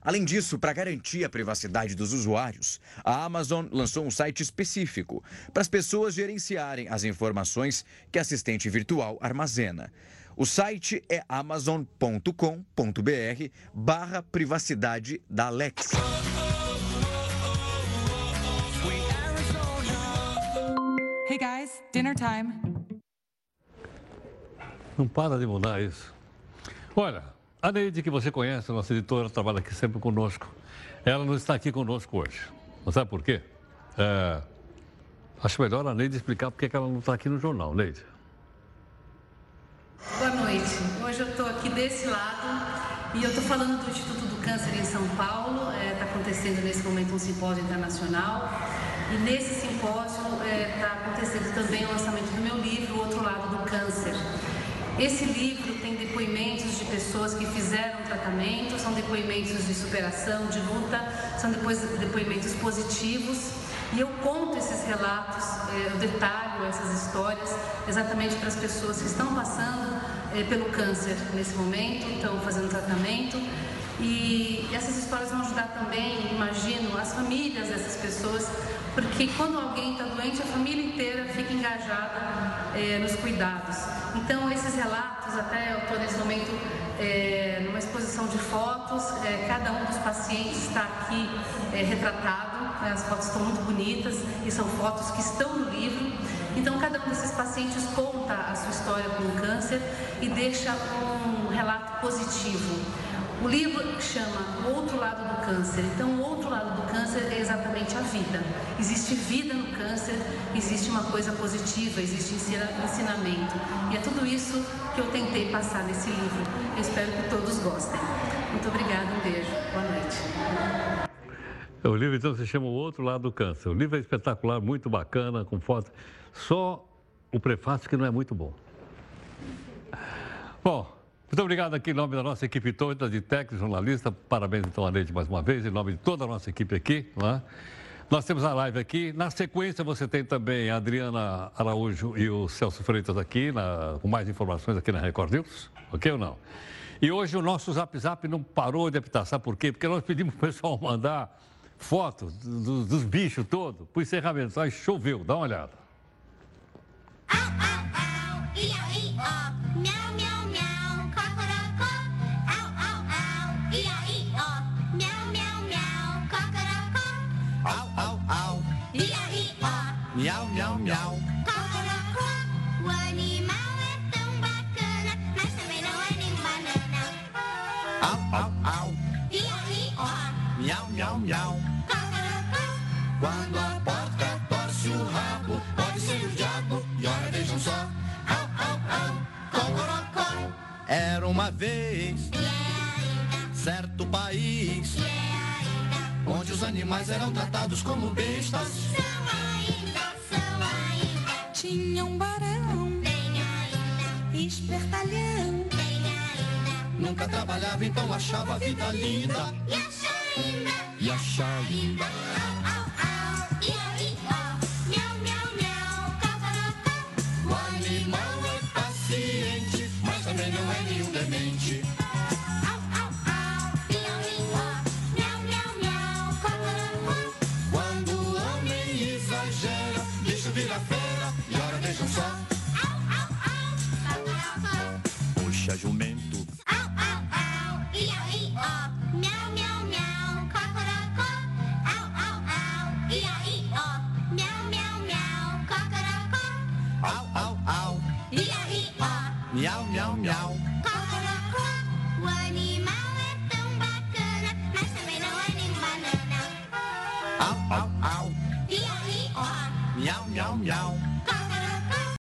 Além disso, para garantir a privacidade dos usuários, a Amazon lançou um site específico para as pessoas gerenciarem as informações que a assistente virtual armazena. O site é amazon.com.br barra privacidade da Alexa. Hey guys, dinner time. Não para de mudar isso. Olha, a Neide, que você conhece, nossa editora, trabalha aqui sempre conosco. Ela não está aqui conosco hoje. Não sabe por quê? É, acho melhor a Neide explicar por que ela não está aqui no jornal. Neide. Boa noite. Hoje eu estou aqui desse lado e eu estou falando do Instituto do Câncer em São Paulo. Está é, tá acontecendo nesse momento um simpósio internacional e nesse simpósio está é, tá acontecendo também o lançamento do meu livro, O Outro Lado do Câncer. Esse livro tem depoimentos de pessoas que fizeram tratamento, são depoimentos de superação, de luta, são depois depoimentos positivos e eu conto esses relatos, eu detalho essas histórias exatamente para as pessoas que estão passando eh, pelo câncer nesse momento, estão fazendo tratamento. E essas histórias vão ajudar também, imagino, as famílias dessas pessoas, porque quando alguém está doente, a família inteira fica engajada eh, nos cuidados. Então, esses relatos, até eu estou nesse momento é, numa exposição de fotos, é, cada um dos pacientes está aqui é, retratado, né, as fotos estão muito bonitas e são fotos que estão no livro. Então, cada um desses pacientes conta a sua história com o câncer e deixa um relato positivo. O livro chama O Outro Lado do Câncer. Então, o outro lado do câncer é exatamente a vida. Existe vida no câncer, existe uma coisa positiva, existe ensinamento. E é tudo isso que eu tentei passar nesse livro. Eu espero que todos gostem. Muito obrigada, um beijo, boa noite. O livro então se chama O Outro Lado do Câncer. O livro é espetacular, muito bacana, com fotos. Só o prefácio que não é muito bom. Bom, muito obrigado aqui em nome da nossa equipe toda de técnicos, jornalista. Parabéns então a Neide mais uma vez, em nome de toda a nossa equipe aqui. É? Nós temos a live aqui. Na sequência, você tem também a Adriana Araújo e o Celso Freitas aqui, na, com mais informações aqui na Record News. Ok ou não? E hoje o nosso Zap Zap não parou de apitar. Sabe por quê? Porque nós pedimos para o pessoal mandar fotos do, dos bichos todos pro encerramento. Aí choveu, dá uma olhada. Miau, miau, miau. O animal é tão bacana, mas também não é nem banana. Au, au, au. Miau, miau, miau. Quando a porca torce o rabo, pode ser o diabo. E olha, vejam só. Au, au, au. Cocorocó. Era uma vez certo país onde os animais eram tratados como bestas. Tinha um barão, espertalhão. Nunca trabalhava, então achava a vida linda. E achar linda. O